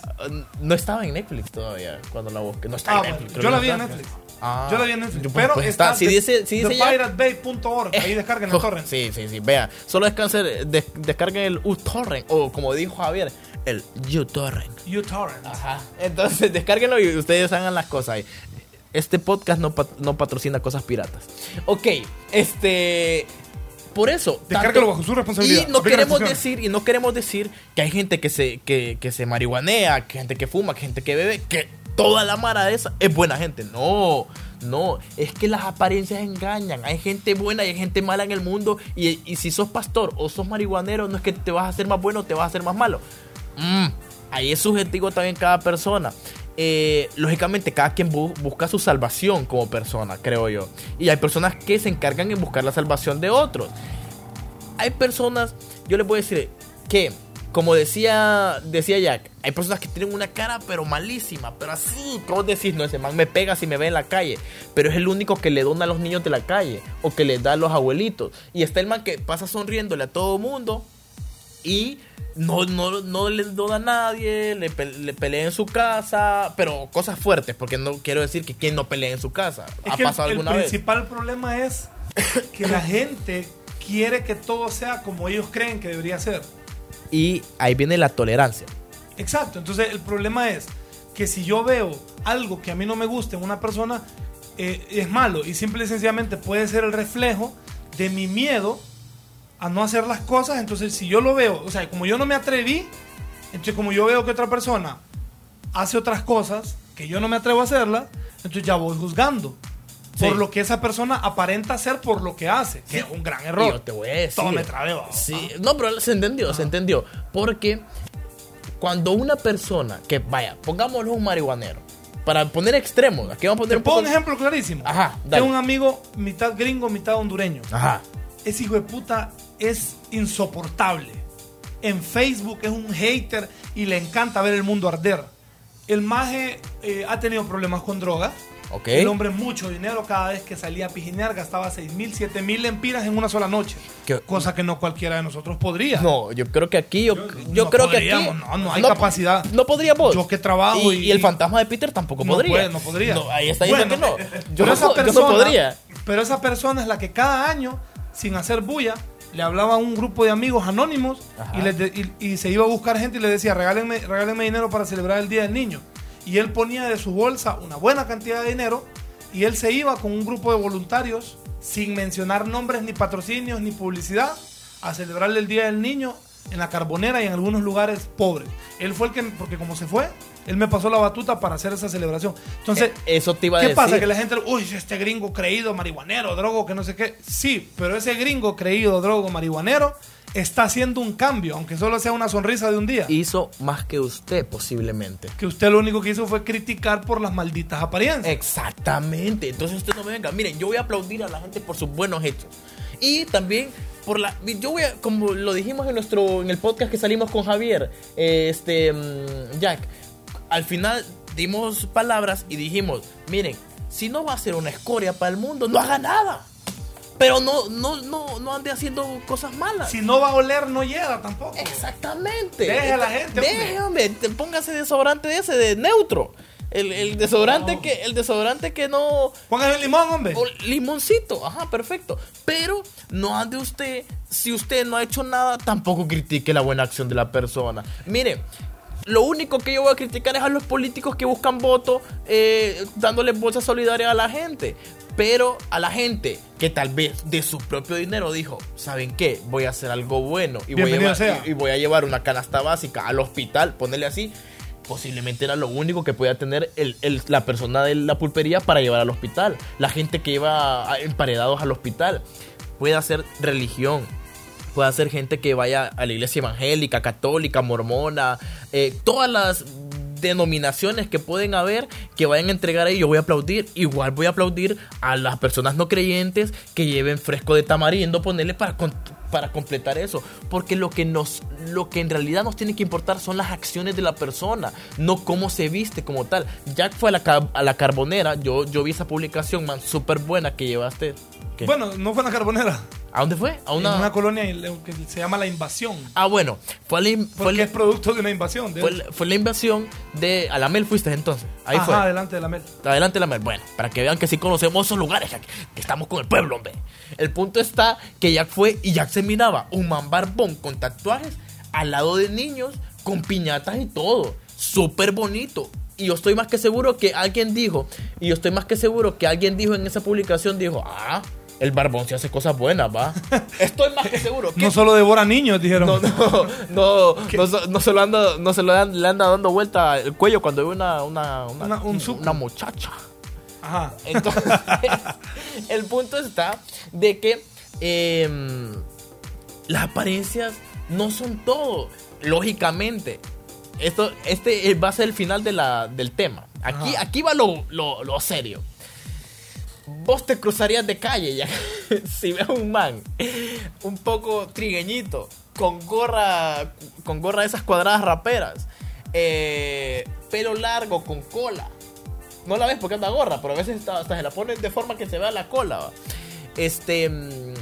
Speaker 1: No estaba en Netflix todavía cuando la busqué. No está
Speaker 2: Ah,
Speaker 1: en
Speaker 2: bueno,
Speaker 1: Netflix. creo
Speaker 2: yo la vi en. Netflix.
Speaker 1: Ah.
Speaker 2: Yo la vi en Netflix.
Speaker 1: Yo, pues,
Speaker 2: pero
Speaker 1: pues,
Speaker 2: está,
Speaker 1: está. Si
Speaker 2: de-
Speaker 1: dice- si dice ya-
Speaker 2: thepiratebay.org. Ahí descarguen el torrent.
Speaker 1: Sí, sí, sí. Vea, solo descansen, des- descarguen el uTorrent o como dijo Javier, el uTorrent.
Speaker 2: uTorrent.
Speaker 1: Ajá. Entonces, descárguenlo y ustedes hagan las cosas ahí. Este podcast no, pat- no patrocina cosas piratas. Ok, este. Por eso.
Speaker 2: Descárguelo bajo su responsabilidad.
Speaker 1: Y no queremos decir, y no queremos decir que hay gente que se, que, que se marihuanea, que gente que fuma, que gente que bebe, que toda la mara esa es buena gente. No, no. Es que las apariencias engañan. Hay gente buena y hay gente mala en el mundo. Y, y si sos pastor o sos marihuanero, no es que te vas a hacer más bueno o te vas a hacer más malo. Mm, ahí es subjetivo también cada persona. Eh, lógicamente, cada quien bu- busca su salvación como persona, creo yo. Y hay personas que se encargan en buscar la salvación de otros. Hay personas, yo les voy a decir que, como decía, decía Jack, hay personas que tienen una cara pero malísima, pero así, como decís, no, ese man me pega si me ve en la calle, pero es el único que le dona a los niños de la calle o que le da a los abuelitos. Y está el man que pasa sonriéndole a todo mundo y no, no, no le dona a nadie, le, pe- le pelea en su casa, pero cosas fuertes, porque no quiero decir que quien no pelea en su casa.
Speaker 2: Es
Speaker 1: ¿Ha
Speaker 2: que el-
Speaker 1: pasado
Speaker 2: el,
Speaker 1: alguna vez?
Speaker 2: principal problema es que la gente quiere que todo sea como ellos creen que debería ser.
Speaker 1: Y ahí viene la tolerancia.
Speaker 2: Exacto. Entonces el problema es que si yo veo algo que a mí no me gusta en una persona, eh, es malo y simple y sencillamente puede ser el reflejo de mi miedo a no hacer las cosas. Entonces si yo lo veo, o sea, como yo no me atreví, entonces como yo veo que otra persona hace otras cosas que yo no me atrevo a hacerlas, entonces ya voy juzgando.
Speaker 1: Sí.
Speaker 2: Por lo que esa persona aparenta hacer por lo que hace, que es un gran error.
Speaker 1: yo te voy a decir.
Speaker 2: Todo me trabé, va.
Speaker 1: Sí, no, pero se entendió, se entendió. Porque cuando una persona que, vaya, pongámoslo un marihuanero, para poner extremos, aquí vamos a poner
Speaker 2: Te
Speaker 1: un
Speaker 2: pongo
Speaker 1: poco.
Speaker 2: un ejemplo clarísimo.
Speaker 1: Ajá, dale.
Speaker 2: Tengo un amigo mitad gringo, mitad hondureño.
Speaker 1: Ajá.
Speaker 2: Ese hijo de puta es insoportable. En Facebook es un hater y le encanta ver el mundo arder. El maje eh, ha tenido problemas con drogas. El hombre mucho dinero cada vez que salía a pijinear gastaba 6 mil, 7 mil lempiras en una sola noche.
Speaker 1: ¿Qué?
Speaker 2: Cosa que no cualquiera de nosotros podría.
Speaker 1: No, yo creo que aquí, yo, yo
Speaker 2: no
Speaker 1: creo que aquí.
Speaker 2: podríamos, no, no hay capacidad.
Speaker 1: No podría vos.
Speaker 2: Yo que trabajo
Speaker 1: Y,
Speaker 2: y-
Speaker 1: y el fantasma de Peter tampoco
Speaker 2: no
Speaker 1: podría.
Speaker 2: puede, no podría.
Speaker 1: No, ahí está diciendo
Speaker 2: Bueno,
Speaker 1: que no. Yo,
Speaker 2: pero esa
Speaker 1: no, yo no
Speaker 2: persona-
Speaker 1: podría.
Speaker 2: Pero esa persona es la que cada año, sin hacer bulla, le hablaba a un grupo de amigos anónimos
Speaker 1: Ajá.
Speaker 2: y, les de- y- y se iba a buscar gente y le decía, regálenme, regálenme dinero para celebrar el Día del Niño. Y él ponía de su bolsa una buena cantidad de dinero y él se iba con un grupo de voluntarios, sin mencionar nombres, ni patrocinios, ni publicidad, a celebrarle el Día del Niño en la Carbonera y en algunos lugares pobres. Él fue el que, porque como se fue, él me pasó la batuta para hacer esa celebración. Entonces,
Speaker 1: Eh, Eso te iba a
Speaker 2: ¿Qué
Speaker 1: decir.
Speaker 2: pasa? Que la gente, uy, este gringo creído, marihuanero, drogo, que no sé qué. Sí, pero ese gringo creído, drogo, marihuanero, está haciendo un cambio, aunque solo sea una sonrisa de un día.
Speaker 1: Hizo más que usted, posiblemente.
Speaker 2: que usted lo único que hizo fue criticar por las malditas apariencias.
Speaker 1: Exactamente. Entonces usted no me venga. Miren, yo voy a aplaudir a la gente por sus buenos hechos. Y también por la. Yo voy a, como lo dijimos en nuestro. en el podcast que salimos con Javier. Este. mm, Jack. Al final dimos palabras y dijimos. Miren, si no va a ser una escoria para el mundo, no haga nada. Pero no, no, no, no ande haciendo cosas malas.
Speaker 2: Si no va a oler, no llega tampoco.
Speaker 1: Exactamente.
Speaker 2: Deje a la gente.
Speaker 1: Te- Póngase desodorante de ese, de neutro. El, el desodorante
Speaker 2: No.
Speaker 1: que, el desodorante que no.
Speaker 2: Póngale el limón, hombre.
Speaker 1: o limoncito, ajá, perfecto. Pero no ande usted, si usted no ha hecho nada, tampoco critique la buena acción de la persona. Mire, lo único que yo voy a criticar es a los políticos que buscan votos eh, dándole bolsas solidarias a la gente. Pero a la gente que tal vez de su propio dinero dijo, ¿saben qué? Voy a hacer algo bueno y, voy a, llevar,
Speaker 2: sea.
Speaker 1: y- y voy a llevar una canasta básica al hospital, ponerle así. Posiblemente era lo único que podía tener el- el- la persona de la pulpería para llevar al hospital. La gente que iba emparedados al hospital. Puede hacer religión. Puede ser gente que vaya a la iglesia evangélica, católica, mormona. eh, todas las denominaciones que pueden haber que vayan a entregar ahí. Yo voy a aplaudir. Igual voy a aplaudir a las personas no creyentes que lleven fresco de tamarindo, ponerle para, para completar eso. Porque lo que nos, lo que en realidad nos tiene que importar son las acciones de la persona, no cómo se viste como tal. Jack fue a la, a la carbonera. Yo, yo vi esa publicación, man, súper buena que llevaste. ¿Qué?
Speaker 2: Bueno, no fue en la carbonera.
Speaker 1: ¿A dónde fue? A
Speaker 2: En
Speaker 1: una...
Speaker 2: una colonia que se llama La Invasión.
Speaker 1: Ah, bueno, fue la, in- fue
Speaker 2: Porque
Speaker 1: la-
Speaker 2: es producto de una invasión. de
Speaker 1: fue la- fue la invasión de... A la Mel fuiste entonces. Ahí
Speaker 2: Ajá,
Speaker 1: fue.
Speaker 2: adelante de la Mel.
Speaker 1: Adelante la Mel. Bueno, para que vean que sí conocemos esos lugares, que, que estamos con el pueblo, hombre. El punto está que Jack fue y Jack se miraba un man barbón con tatuajes al lado de niños con piñatas y todo. Súper bonito. Y yo estoy más que seguro que alguien dijo, y yo estoy más que seguro que alguien dijo en esa publicación, dijo, ah, el barbón se hace cosas buenas, va. Estoy más que seguro. ¿Qué
Speaker 2: No solo devora niños, dijeron.
Speaker 1: no, no, no, no, se- no se lo anda, no se lo dan- le anda dando vuelta el cuello cuando ve una, una, una,
Speaker 2: Una- un
Speaker 1: una muchacha.
Speaker 2: Ajá.
Speaker 1: Entonces, el punto está de que em, las apariencias no son todo, lógicamente. Esto, este va a ser el final de la, del tema. Aquí,
Speaker 2: Ajá.
Speaker 1: aquí va lo, lo- lo serio. Vos te cruzarías de calle si ves un man un poco trigueñito con gorra con gorra de esas cuadradas raperas eh, pelo largo con cola. No la ves porque anda gorra pero a veces hasta, hasta se la ponen de forma que se vea la cola este mm,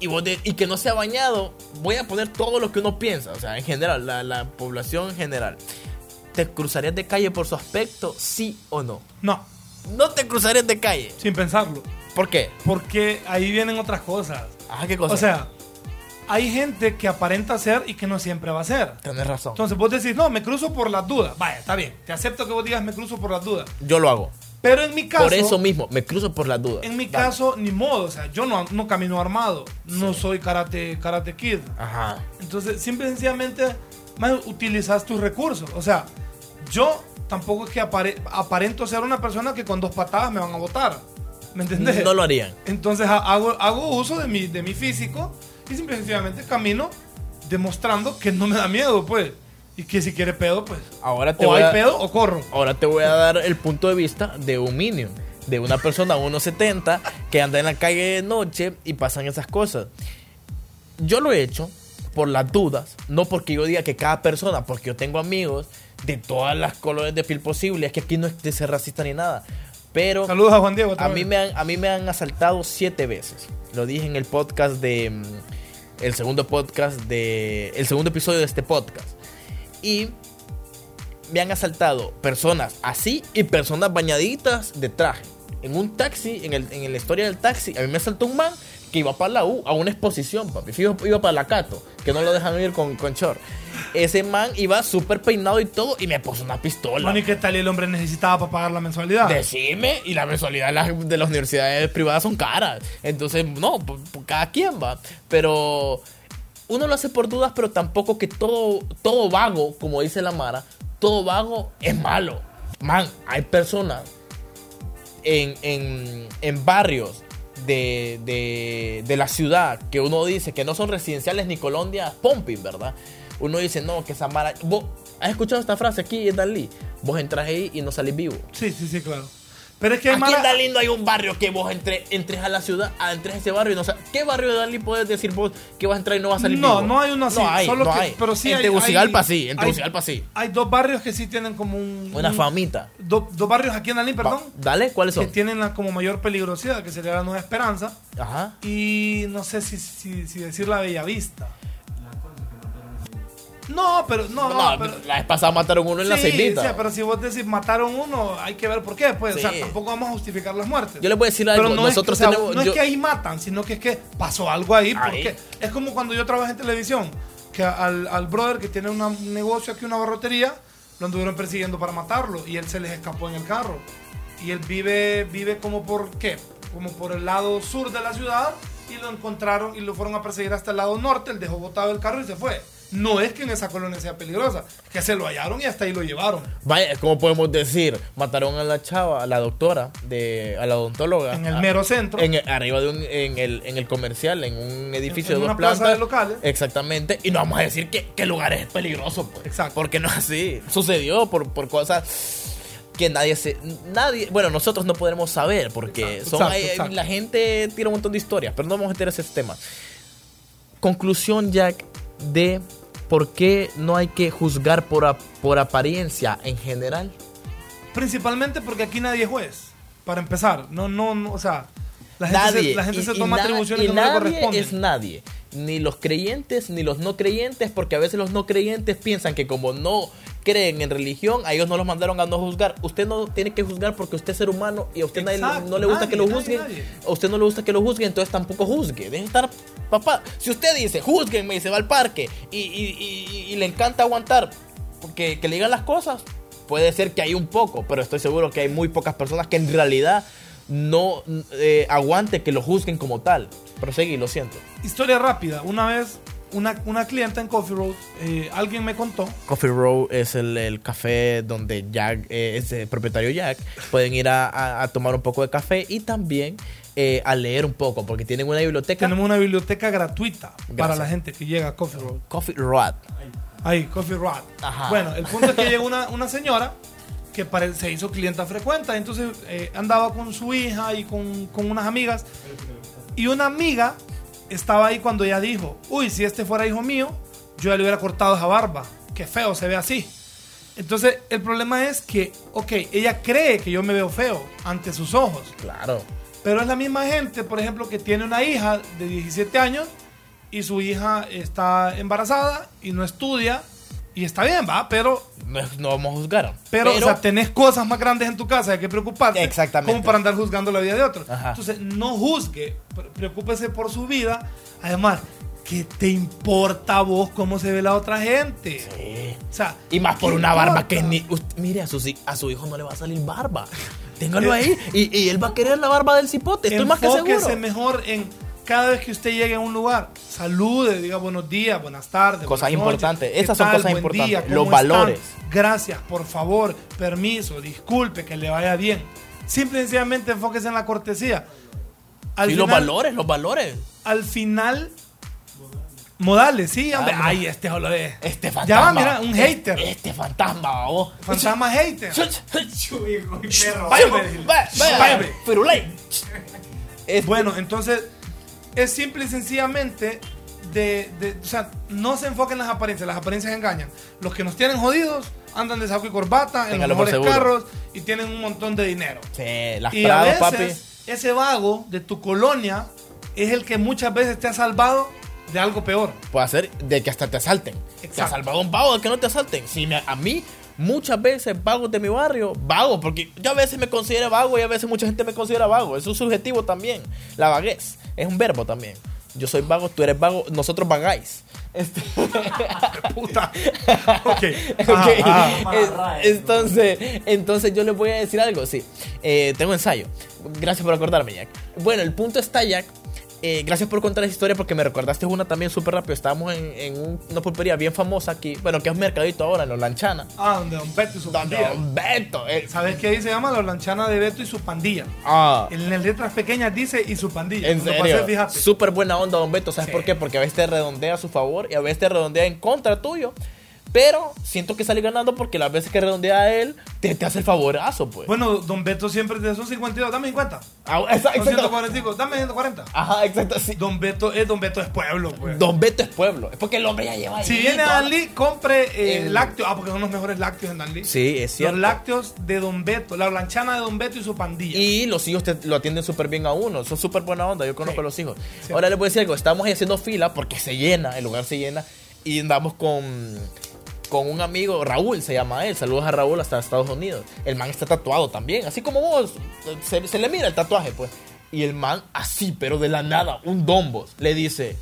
Speaker 1: y, que no se bañado voy a poner todo lo que uno piensa o sea en general la, la población en general. Te cruzarías de calle por su aspecto sí o no
Speaker 2: No,
Speaker 1: no te cruzarías de calle
Speaker 2: sin pensarlo.
Speaker 1: ¿Por qué?
Speaker 2: Porque ahí vienen otras cosas.
Speaker 1: Ah, qué cosa.
Speaker 2: O sea, hay gente que aparenta ser y que no siempre va a ser.
Speaker 1: tenés razón.
Speaker 2: Entonces vos decís, no, me cruzo por las dudas. Vaya, está bien. Te acepto que vos digas, me cruzo por las dudas.
Speaker 1: Yo lo hago.
Speaker 2: Pero en mi caso,
Speaker 1: Por eso mismo, me cruzo por las dudas.
Speaker 2: en mi
Speaker 1: Dale.
Speaker 2: caso, ni modo. O sea, yo no, no camino armado. No soy karate, karate kid.
Speaker 1: Ajá.
Speaker 2: Entonces, simple y sencillamente, más utilizas tus recursos. O sea, yo tampoco es que apare- aparento ser una persona que con dos patadas me van a botar. ¿Me entendés?
Speaker 1: No lo harían.
Speaker 2: Entonces ha- hago, hago uso de mi, de mi físico y simple y sencillamente camino demostrando que no me da miedo, pues. Y que si quiere pedo, pues.
Speaker 1: Ahora te,
Speaker 2: O
Speaker 1: voy
Speaker 2: hay
Speaker 1: a,
Speaker 2: pedo o corro.
Speaker 1: ahora te voy a dar el punto de vista de un minion. De una persona 1.70 que anda en la calle de noche y pasan esas cosas. Yo lo he hecho por las dudas, no porque yo diga que cada persona, porque yo tengo amigos de todas las colores de piel posibles, es que aquí no es de ser racista ni nada. Pero
Speaker 2: Saludos a Juan Diego.
Speaker 1: A mí, me han, a mí me han asaltado siete veces. Lo dije en el podcast de. mm, El segundo podcast de. El segundo episodio de este podcast. Y me han asaltado personas así y personas bañaditas de traje. En un taxi, en, el, en la historia del taxi, a mí me asaltó un man que iba para la U, a una exposición, papi. Fijo, iba para la Cato, que no lo dejan ir con, con short. Ese man iba súper peinado y todo y me puso una pistola.
Speaker 2: Bueno, ¿y qué tal el hombre necesitaba para pagar la mensualidad?
Speaker 1: Decime, y la mensualidad de las, de las universidades privadas son caras. Entonces, no, cada quien va. Pero uno lo hace por dudas, pero tampoco que todo, todo vago, como dice la Mara, todo vago es malo. Man, hay personas en, en, en barrios de, de, de la ciudad que uno dice que no son residenciales ni colonias pumping, ¿verdad? Uno dice, no, que esa Mara... ¿Vos has escuchado esta frase aquí en Dalí? Vos entras ahí y no salís vivo.
Speaker 2: Sí, sí, sí, claro. Pero es que hay
Speaker 1: Aquí
Speaker 2: mala-
Speaker 1: en Dalí no hay un barrio que vos entre, entres a la ciudad, a, entres a ese barrio y no ¿Qué barrio de Dalí puedes decir vos que vas a entrar y no vas a salir
Speaker 2: No,
Speaker 1: vivo?
Speaker 2: no hay uno así.
Speaker 1: No hay,
Speaker 2: solo
Speaker 1: no
Speaker 2: que-
Speaker 1: hay.
Speaker 2: Pero sí
Speaker 1: en
Speaker 2: hay-
Speaker 1: Tegucigalpa
Speaker 2: hay-
Speaker 1: sí, en
Speaker 2: hay-
Speaker 1: Tegucigalpa sí.
Speaker 2: Hay dos barrios que sí tienen como un.
Speaker 1: Una
Speaker 2: un-
Speaker 1: famita.
Speaker 2: do- dos barrios aquí en Dalí, perdón.
Speaker 1: Va, Dale, ¿cuáles
Speaker 2: Que
Speaker 1: son?
Speaker 2: tienen la como mayor peligrosidad, que sería la Nueva Esperanza.
Speaker 1: Ajá.
Speaker 2: Y no sé si, si, si decir la Bellavista. No, pero no, no,
Speaker 1: No,
Speaker 2: pero,
Speaker 1: la vez pasada mataron uno en la
Speaker 2: sí,
Speaker 1: ceibita.
Speaker 2: sí, pero si vos decís mataron uno, hay que ver por qué, pues, o sea,
Speaker 1: Sí.
Speaker 2: tampoco vamos a justificar las muertes.
Speaker 1: Yo le voy a decir algo.
Speaker 2: Pero no,
Speaker 1: Nosotros
Speaker 2: es, que, o sea,
Speaker 1: tenemos.
Speaker 2: no
Speaker 1: yo-
Speaker 2: es que ahí matan, sino que es que pasó algo ahí.
Speaker 1: Ahí.
Speaker 2: Porque es como cuando yo trabajé en televisión, que al, al brother que tiene una- un negocio aquí, una barrotería, lo anduvieron persiguiendo para matarlo y él se les escapó en el carro. Y él vive, vive como por, ¿qué? Como por el lado sur de la ciudad y lo encontraron y lo fueron a perseguir hasta el lado norte, él dejó botado el carro y se fue. No es que en esa colonia sea peligrosa, que se lo hallaron y hasta ahí lo llevaron.
Speaker 1: Vaya, ¿cómo podemos decir? Mataron a la chava, a la doctora, de, a la odontóloga.
Speaker 2: En el
Speaker 1: a-
Speaker 2: mero centro.
Speaker 1: En el- arriba de un, en el, en el comercial, en un edificio
Speaker 2: En
Speaker 1: de dos
Speaker 2: una plaza de locales.
Speaker 1: Exactamente. Y no vamos a decir que, que el lugar es peligroso, pues.
Speaker 2: Exacto.
Speaker 1: Porque no es así. Sucedió por, por cosas que nadie se. Nadie. Bueno, nosotros no podremos saber porque
Speaker 2: Exacto,
Speaker 1: son
Speaker 2: exacto,
Speaker 1: la gente tira un montón de historias, pero no vamos a meter ese tema. Conclusión, Jack, de por qué no hay que juzgar por, ap- por apariencia en general.
Speaker 2: Principalmente porque aquí nadie es juez. Para empezar, no, no, no, o sea, La gente se-
Speaker 1: nadie.
Speaker 2: la gente
Speaker 1: Y-
Speaker 2: se
Speaker 1: y
Speaker 2: toma
Speaker 1: na-
Speaker 2: atribuciones
Speaker 1: y
Speaker 2: que no le
Speaker 1: nadie
Speaker 2: corresponden.
Speaker 1: es nadie. Ni los creyentes ni los no creyentes, porque a veces los no creyentes piensan que como no creen en religión, a ellos no los mandaron a no juzgar. Usted no tiene que juzgar porque usted es ser humano y a usted nadie-
Speaker 2: Exacto,
Speaker 1: no le gusta
Speaker 2: nadie,
Speaker 1: que lo
Speaker 2: nadie,
Speaker 1: juzguen.
Speaker 2: nadie.
Speaker 1: A usted no le gusta que lo juzguen, entonces tampoco juzgue. Deje estar, papá. Si usted dice, juzguenme y se va al parque y, y- y- y le encanta aguantar que le digan las cosas, puede ser que hay un poco, pero estoy seguro que hay muy pocas personas que en realidad no eh, aguante que lo juzguen como tal. Proseguí, lo siento.
Speaker 2: Historia rápida. Una vez, una, una clienta en Coffee Road, eh, alguien me contó
Speaker 1: Coffee Row es el, el café donde Jack eh, es el propietario Jack. Pueden ir a, a- a tomar un poco de café y también eh, a leer un poco, porque tienen una biblioteca.
Speaker 2: Tenemos una biblioteca gratuita para la gente que llega a Coffee Road.
Speaker 1: Coffee Road.
Speaker 2: Ahí, Coffee Road.
Speaker 1: Ajá.
Speaker 2: Bueno, el punto es que llegó una, una señora que se hizo clienta frecuente, entonces eh, andaba con su hija y con, con unas amigas. Y una amiga estaba ahí cuando ella dijo, uy, si este fuera hijo mío, yo ya le hubiera cortado esa barba. Qué feo se ve así. Entonces, el problema es que, ok, ella cree que yo me veo feo ante sus ojos.
Speaker 1: Claro.
Speaker 2: Pero es la misma gente, por ejemplo, que tiene una hija de 17 años y su hija está embarazada y no estudia y está bien, va, pero,
Speaker 1: No, no vamos a juzgar.
Speaker 2: pero, o sea, tenés cosas más grandes en tu casa de que preocuparte.
Speaker 1: Exactamente.
Speaker 2: Como para andar juzgando la vida de otros.
Speaker 1: Ajá.
Speaker 2: Entonces, no juzgue, pre- preocúpese por su vida. Además, ¿qué te importa a vos cómo se ve la otra gente?
Speaker 1: Sí.
Speaker 2: O sea,
Speaker 1: Y más por
Speaker 2: ¿qué
Speaker 1: una barba que ni. mire, a su, a su hijo no le va a salir barba. Téngalo ahí. Y, y él va a querer la barba del cipote. Estoy más que
Speaker 2: Enfóquese
Speaker 1: seguro.
Speaker 2: mejor en cada vez que usted llegue a un lugar, salude, diga buenos días, buenas tardes.
Speaker 1: Cosas
Speaker 2: buenas
Speaker 1: importantes.
Speaker 2: ¿qué
Speaker 1: Esas son
Speaker 2: tal?
Speaker 1: cosas
Speaker 2: Buen
Speaker 1: importantes.
Speaker 2: día, ¿cómo
Speaker 1: Los
Speaker 2: están?
Speaker 1: valores.
Speaker 2: Gracias, por favor, permiso, disculpe, que le vaya bien. Simple y sencillamente enfóquese en la cortesía. Al
Speaker 1: Y los valores, los valores.
Speaker 2: Al final, modales, sí, hombre.
Speaker 1: Ah,
Speaker 2: Ay, este olor es.
Speaker 1: Este fantasma.
Speaker 2: Ya va, mira, un hater.
Speaker 1: Este fantasma, vos.
Speaker 2: Fantasma hater.
Speaker 1: Vaya,
Speaker 2: Hombre.
Speaker 1: vaya. Firulei. Este-
Speaker 2: Bueno, entonces es simple y sencillamente de, de- o sea, no se enfoquen en las apariencias, las apariencias engañan. Los que nos tienen jodidos andan de saco y corbata en
Speaker 1: Téngalo
Speaker 2: los mejores carros y tienen un montón de dinero.
Speaker 1: Sí, las
Speaker 2: Y a veces
Speaker 1: papi.
Speaker 2: ese vago de tu colonia es el que muchas veces te ha salvado de algo peor.
Speaker 1: Puede hacer de que hasta te asalten. Te ha
Speaker 2: Exacto.
Speaker 1: salvado un vago de que no te asalten. Si me- a mí, muchas veces vagos de mi barrio, vago, porque yo a veces me considero vago y a veces mucha gente me considera vago. Eso es subjetivo también. La vaguez es un verbo también. Yo soy vago, tú eres vago, nosotros vagáis. Este-
Speaker 2: Puta. Ah, ah.
Speaker 1: es- entonces, entonces yo les voy a decir algo, sí. Eh, tengo ensayo. Gracias por acordarme, Jack. Bueno, el punto está, Jack. Eh, gracias por contar esa historia porque me recordaste una también súper rápido. Estábamos en, en un- una pulpería bien famosa aquí. Bueno, que es un mercadito ahora, en los Lanchana.
Speaker 2: Ah, donde Don Beto y su
Speaker 1: Donde
Speaker 2: pandilla.
Speaker 1: Don Beto. eh,
Speaker 2: ¿Sabes qué ahí se llama? La lanchana de Beto y su pandilla.
Speaker 1: ah,
Speaker 2: En las letras pequeñas dice y su pandilla.
Speaker 1: en
Speaker 2: Cuando
Speaker 1: serio. Súper buena onda, Don Beto. ¿Sabes
Speaker 2: Sí.
Speaker 1: por qué? Porque a veces te redondea a su favor y a veces te redondea en contra tuyo. Pero siento que sale ganando porque las veces que redondea a él, te, te hace el favorazo, pues.
Speaker 2: Bueno, Don Beto siempre te son 52, dame 50.
Speaker 1: Ah, esa-
Speaker 2: Son
Speaker 1: exacto.
Speaker 2: 145, dame 140.
Speaker 1: Ajá, exacto. sí.
Speaker 2: Don Beto es Don Beto es pueblo, pues.
Speaker 1: Don Beto es pueblo. Es porque el hombre ya lleva ahí.
Speaker 2: si viene a Danlí, compre eh,
Speaker 1: El-
Speaker 2: lácteos. Ah, porque son los mejores lácteos en Danlí.
Speaker 1: Sí, es cierto.
Speaker 2: Los lácteos de Don Beto, la lanchana de Don Beto y su pandilla.
Speaker 1: Y los hijos te- lo atienden súper bien a uno. Son súper buena onda. Yo conozco
Speaker 2: Sí.
Speaker 1: a los hijos.
Speaker 2: Sí.
Speaker 1: Ahora les voy a decir algo. Estamos ahí haciendo fila porque se llena. El lugar se llena. Y andamos con, con un amigo. Raúl se llama él. Saludos a Raúl hasta Estados Unidos. El man está tatuado también. Así como vos. Se, le mira el tatuaje, pues. Y el man, así, pero de la nada, un dombos, le dice.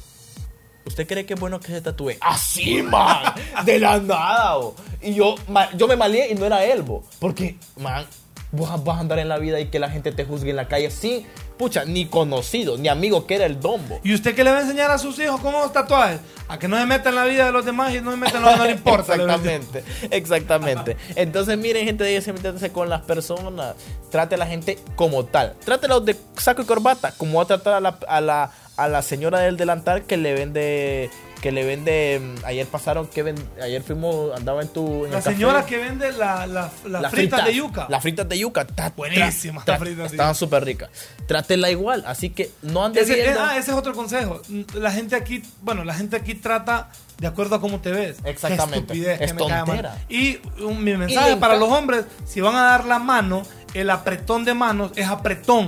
Speaker 1: ¿Usted cree que es bueno que se tatúe? Así, man. De la nada, bo. Y yo, yo me malé y no era él. Porque, man, vos vas a andar en la vida y que la gente te juzgue en la calle sin, pucha, ni conocido, ni amigo que era el dombo.
Speaker 2: ¿Y usted qué le va a enseñar a sus hijos con unos tatuajes? A que no se metan en la vida de los demás y no se metan en lo que no le importa.
Speaker 1: Exactamente, exactamente. Entonces, miren, gente, déjense meterse con las personas. Trate a la gente como tal. Trátelos de saco y corbata, como va a tratar a la, a la, a la señora del delantal que le vende. Que le vende. mm, Ayer pasaron que ven- ayer fuimos, andaba en tu. en
Speaker 2: La
Speaker 1: el café.
Speaker 2: señora que vende la, la, las
Speaker 1: Las
Speaker 2: fritas de yuca.
Speaker 1: Las fritas de yuca.
Speaker 2: Buenísimas las fritas
Speaker 1: Estaban súper ricas. Trátela igual. Así que no andes
Speaker 2: Ese,
Speaker 1: viendo.
Speaker 2: ah, ese es otro consejo. La gente aquí, bueno, la gente aquí trata de acuerdo a cómo te ves.
Speaker 1: Exactamente.
Speaker 2: Qué estupidez,
Speaker 1: Es
Speaker 2: que me
Speaker 1: tontera.
Speaker 2: Y un- mi
Speaker 1: Y
Speaker 2: mensaje para los hombres, si van a dar la mano, el apretón de manos es apretón.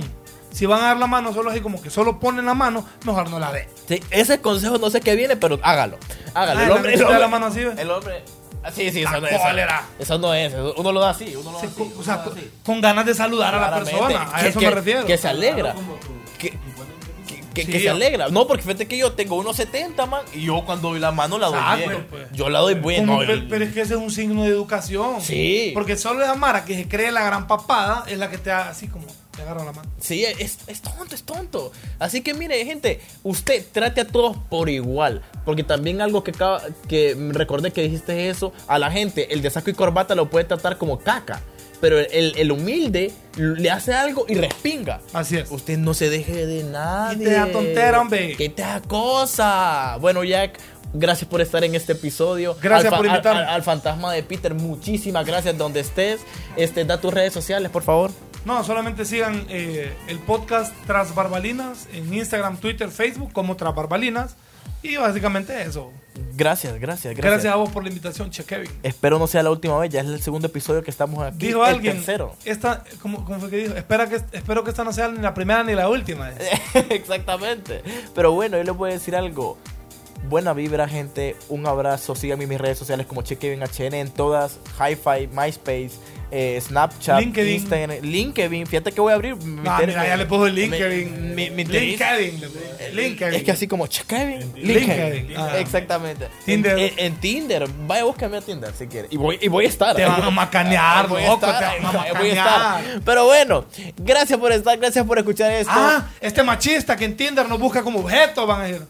Speaker 2: Si van a dar la mano solo así como que solo ponen la mano, mejor no la den.
Speaker 1: Sí, ese consejo no sé qué viene, pero hágalo. Hágalo.
Speaker 2: Ah,
Speaker 1: el hombre,
Speaker 2: neta
Speaker 1: el
Speaker 2: da la
Speaker 1: hombre-
Speaker 2: mano así, ¿ve?
Speaker 1: El hombre. ah, Sí, sí, eso no es.
Speaker 2: cólera.
Speaker 1: Eso no es. eso- Uno lo da así. Uno lo da
Speaker 2: Sí,
Speaker 1: así.
Speaker 2: o sea,
Speaker 1: lo da
Speaker 2: con,
Speaker 1: así.
Speaker 2: con ganas de saludar a la persona. A
Speaker 1: que-
Speaker 2: eso
Speaker 1: que-
Speaker 2: me refiero.
Speaker 1: Que se alegra. Que, que, que-
Speaker 2: Sí,
Speaker 1: que se alegra. No, porque fíjate que yo tengo 1.70, man. Y yo cuando doy la mano la doy
Speaker 2: Exacto,
Speaker 1: bien.
Speaker 2: pues.
Speaker 1: Yo la doy bien.
Speaker 2: Como-
Speaker 1: no,
Speaker 2: pero, es que ese es un signo de educación.
Speaker 1: Sí.
Speaker 2: Porque solo esa Mara que se cree la gran papada es la que te da así como te agarra la mano.
Speaker 1: Sí, es, es tonto, es tonto. Así que mire, gente, usted trate a todos por igual. Porque también algo que, que recordé que dijiste eso, a la gente, el de saco y corbata lo puede tratar como caca. Pero el, el humilde le hace algo y respinga.
Speaker 2: Así es.
Speaker 1: Usted no se deje de nadie.
Speaker 2: Quite esa tontera, hombre.
Speaker 1: Quite esa cosa. Bueno, Jack, gracias por estar en este episodio.
Speaker 2: Gracias
Speaker 1: Al
Speaker 2: por invitarme.
Speaker 1: Al, al fantasma de Peter, muchísimas gracias donde estés. Este, da tus redes sociales, por favor.
Speaker 2: No, solamente sigan eh, el podcast Tras Barbalinas en Instagram, Twitter, Facebook como Tras Barbalinas. Y básicamente eso.
Speaker 1: Gracias, gracias, gracias.
Speaker 2: Gracias, a vos por la invitación, Che Kevin.
Speaker 1: Espero no sea la última vez, ya es el segundo episodio que estamos aquí.
Speaker 2: Dijo
Speaker 1: el
Speaker 2: alguien,
Speaker 1: tercero.
Speaker 2: esta, ¿cómo, cómo fue que dijo? Espera que, espero que esta no sea ni la primera ni la última.
Speaker 1: Exactamente. Pero bueno, yo les voy a decir algo. Buena vibra, gente. Un abrazo. Síganme en mis redes sociales como CheKevinHN en todas. Hi-Fi, MySpace, eh, Snapchat,
Speaker 2: LinkedIn.
Speaker 1: Instagram. LinkedIn. Fíjate que voy a abrir. mi ter-
Speaker 2: mira, ya le puso el LinkedIn.
Speaker 1: Mi, mi, mi
Speaker 2: LinkedIn. puso. LinkedIn.
Speaker 1: Es que así como CheKevin.
Speaker 2: LinkedIn. Ah.
Speaker 1: Exactamente.
Speaker 2: Tinder.
Speaker 1: En, en Tinder. Vaya, búscame a Tinder si quieres. Y voy, y voy a estar.
Speaker 2: Te van a macanear,
Speaker 1: Voy a
Speaker 2: loco,
Speaker 1: estar,
Speaker 2: te van a
Speaker 1: voy a estar.
Speaker 2: macanear.
Speaker 1: Pero bueno, gracias por estar, gracias por escuchar esto.
Speaker 2: Ah, este machista que en Tinder nos busca como objeto, van a decir.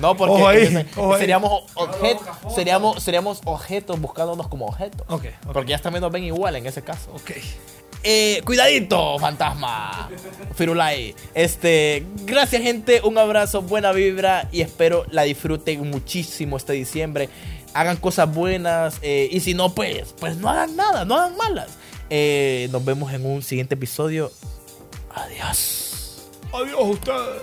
Speaker 1: No, porque
Speaker 2: Ojo ahí,
Speaker 1: ese-
Speaker 2: ojo ahí.
Speaker 1: seríamos, objet- seríamos, seríamos objetos buscándonos como objetos. Porque ya también nos ven igual en ese caso.
Speaker 2: Ok.
Speaker 1: Eh, cuidadito, fantasma. Firulai. Este, gracias, gente. Un abrazo, buena vibra. Y espero la disfruten muchísimo este diciembre. Hagan cosas buenas. eh, y si no, pues, pues no hagan nada, no hagan malas. Eh, nos vemos en un siguiente episodio. Adiós.
Speaker 2: Adiós, ustedes.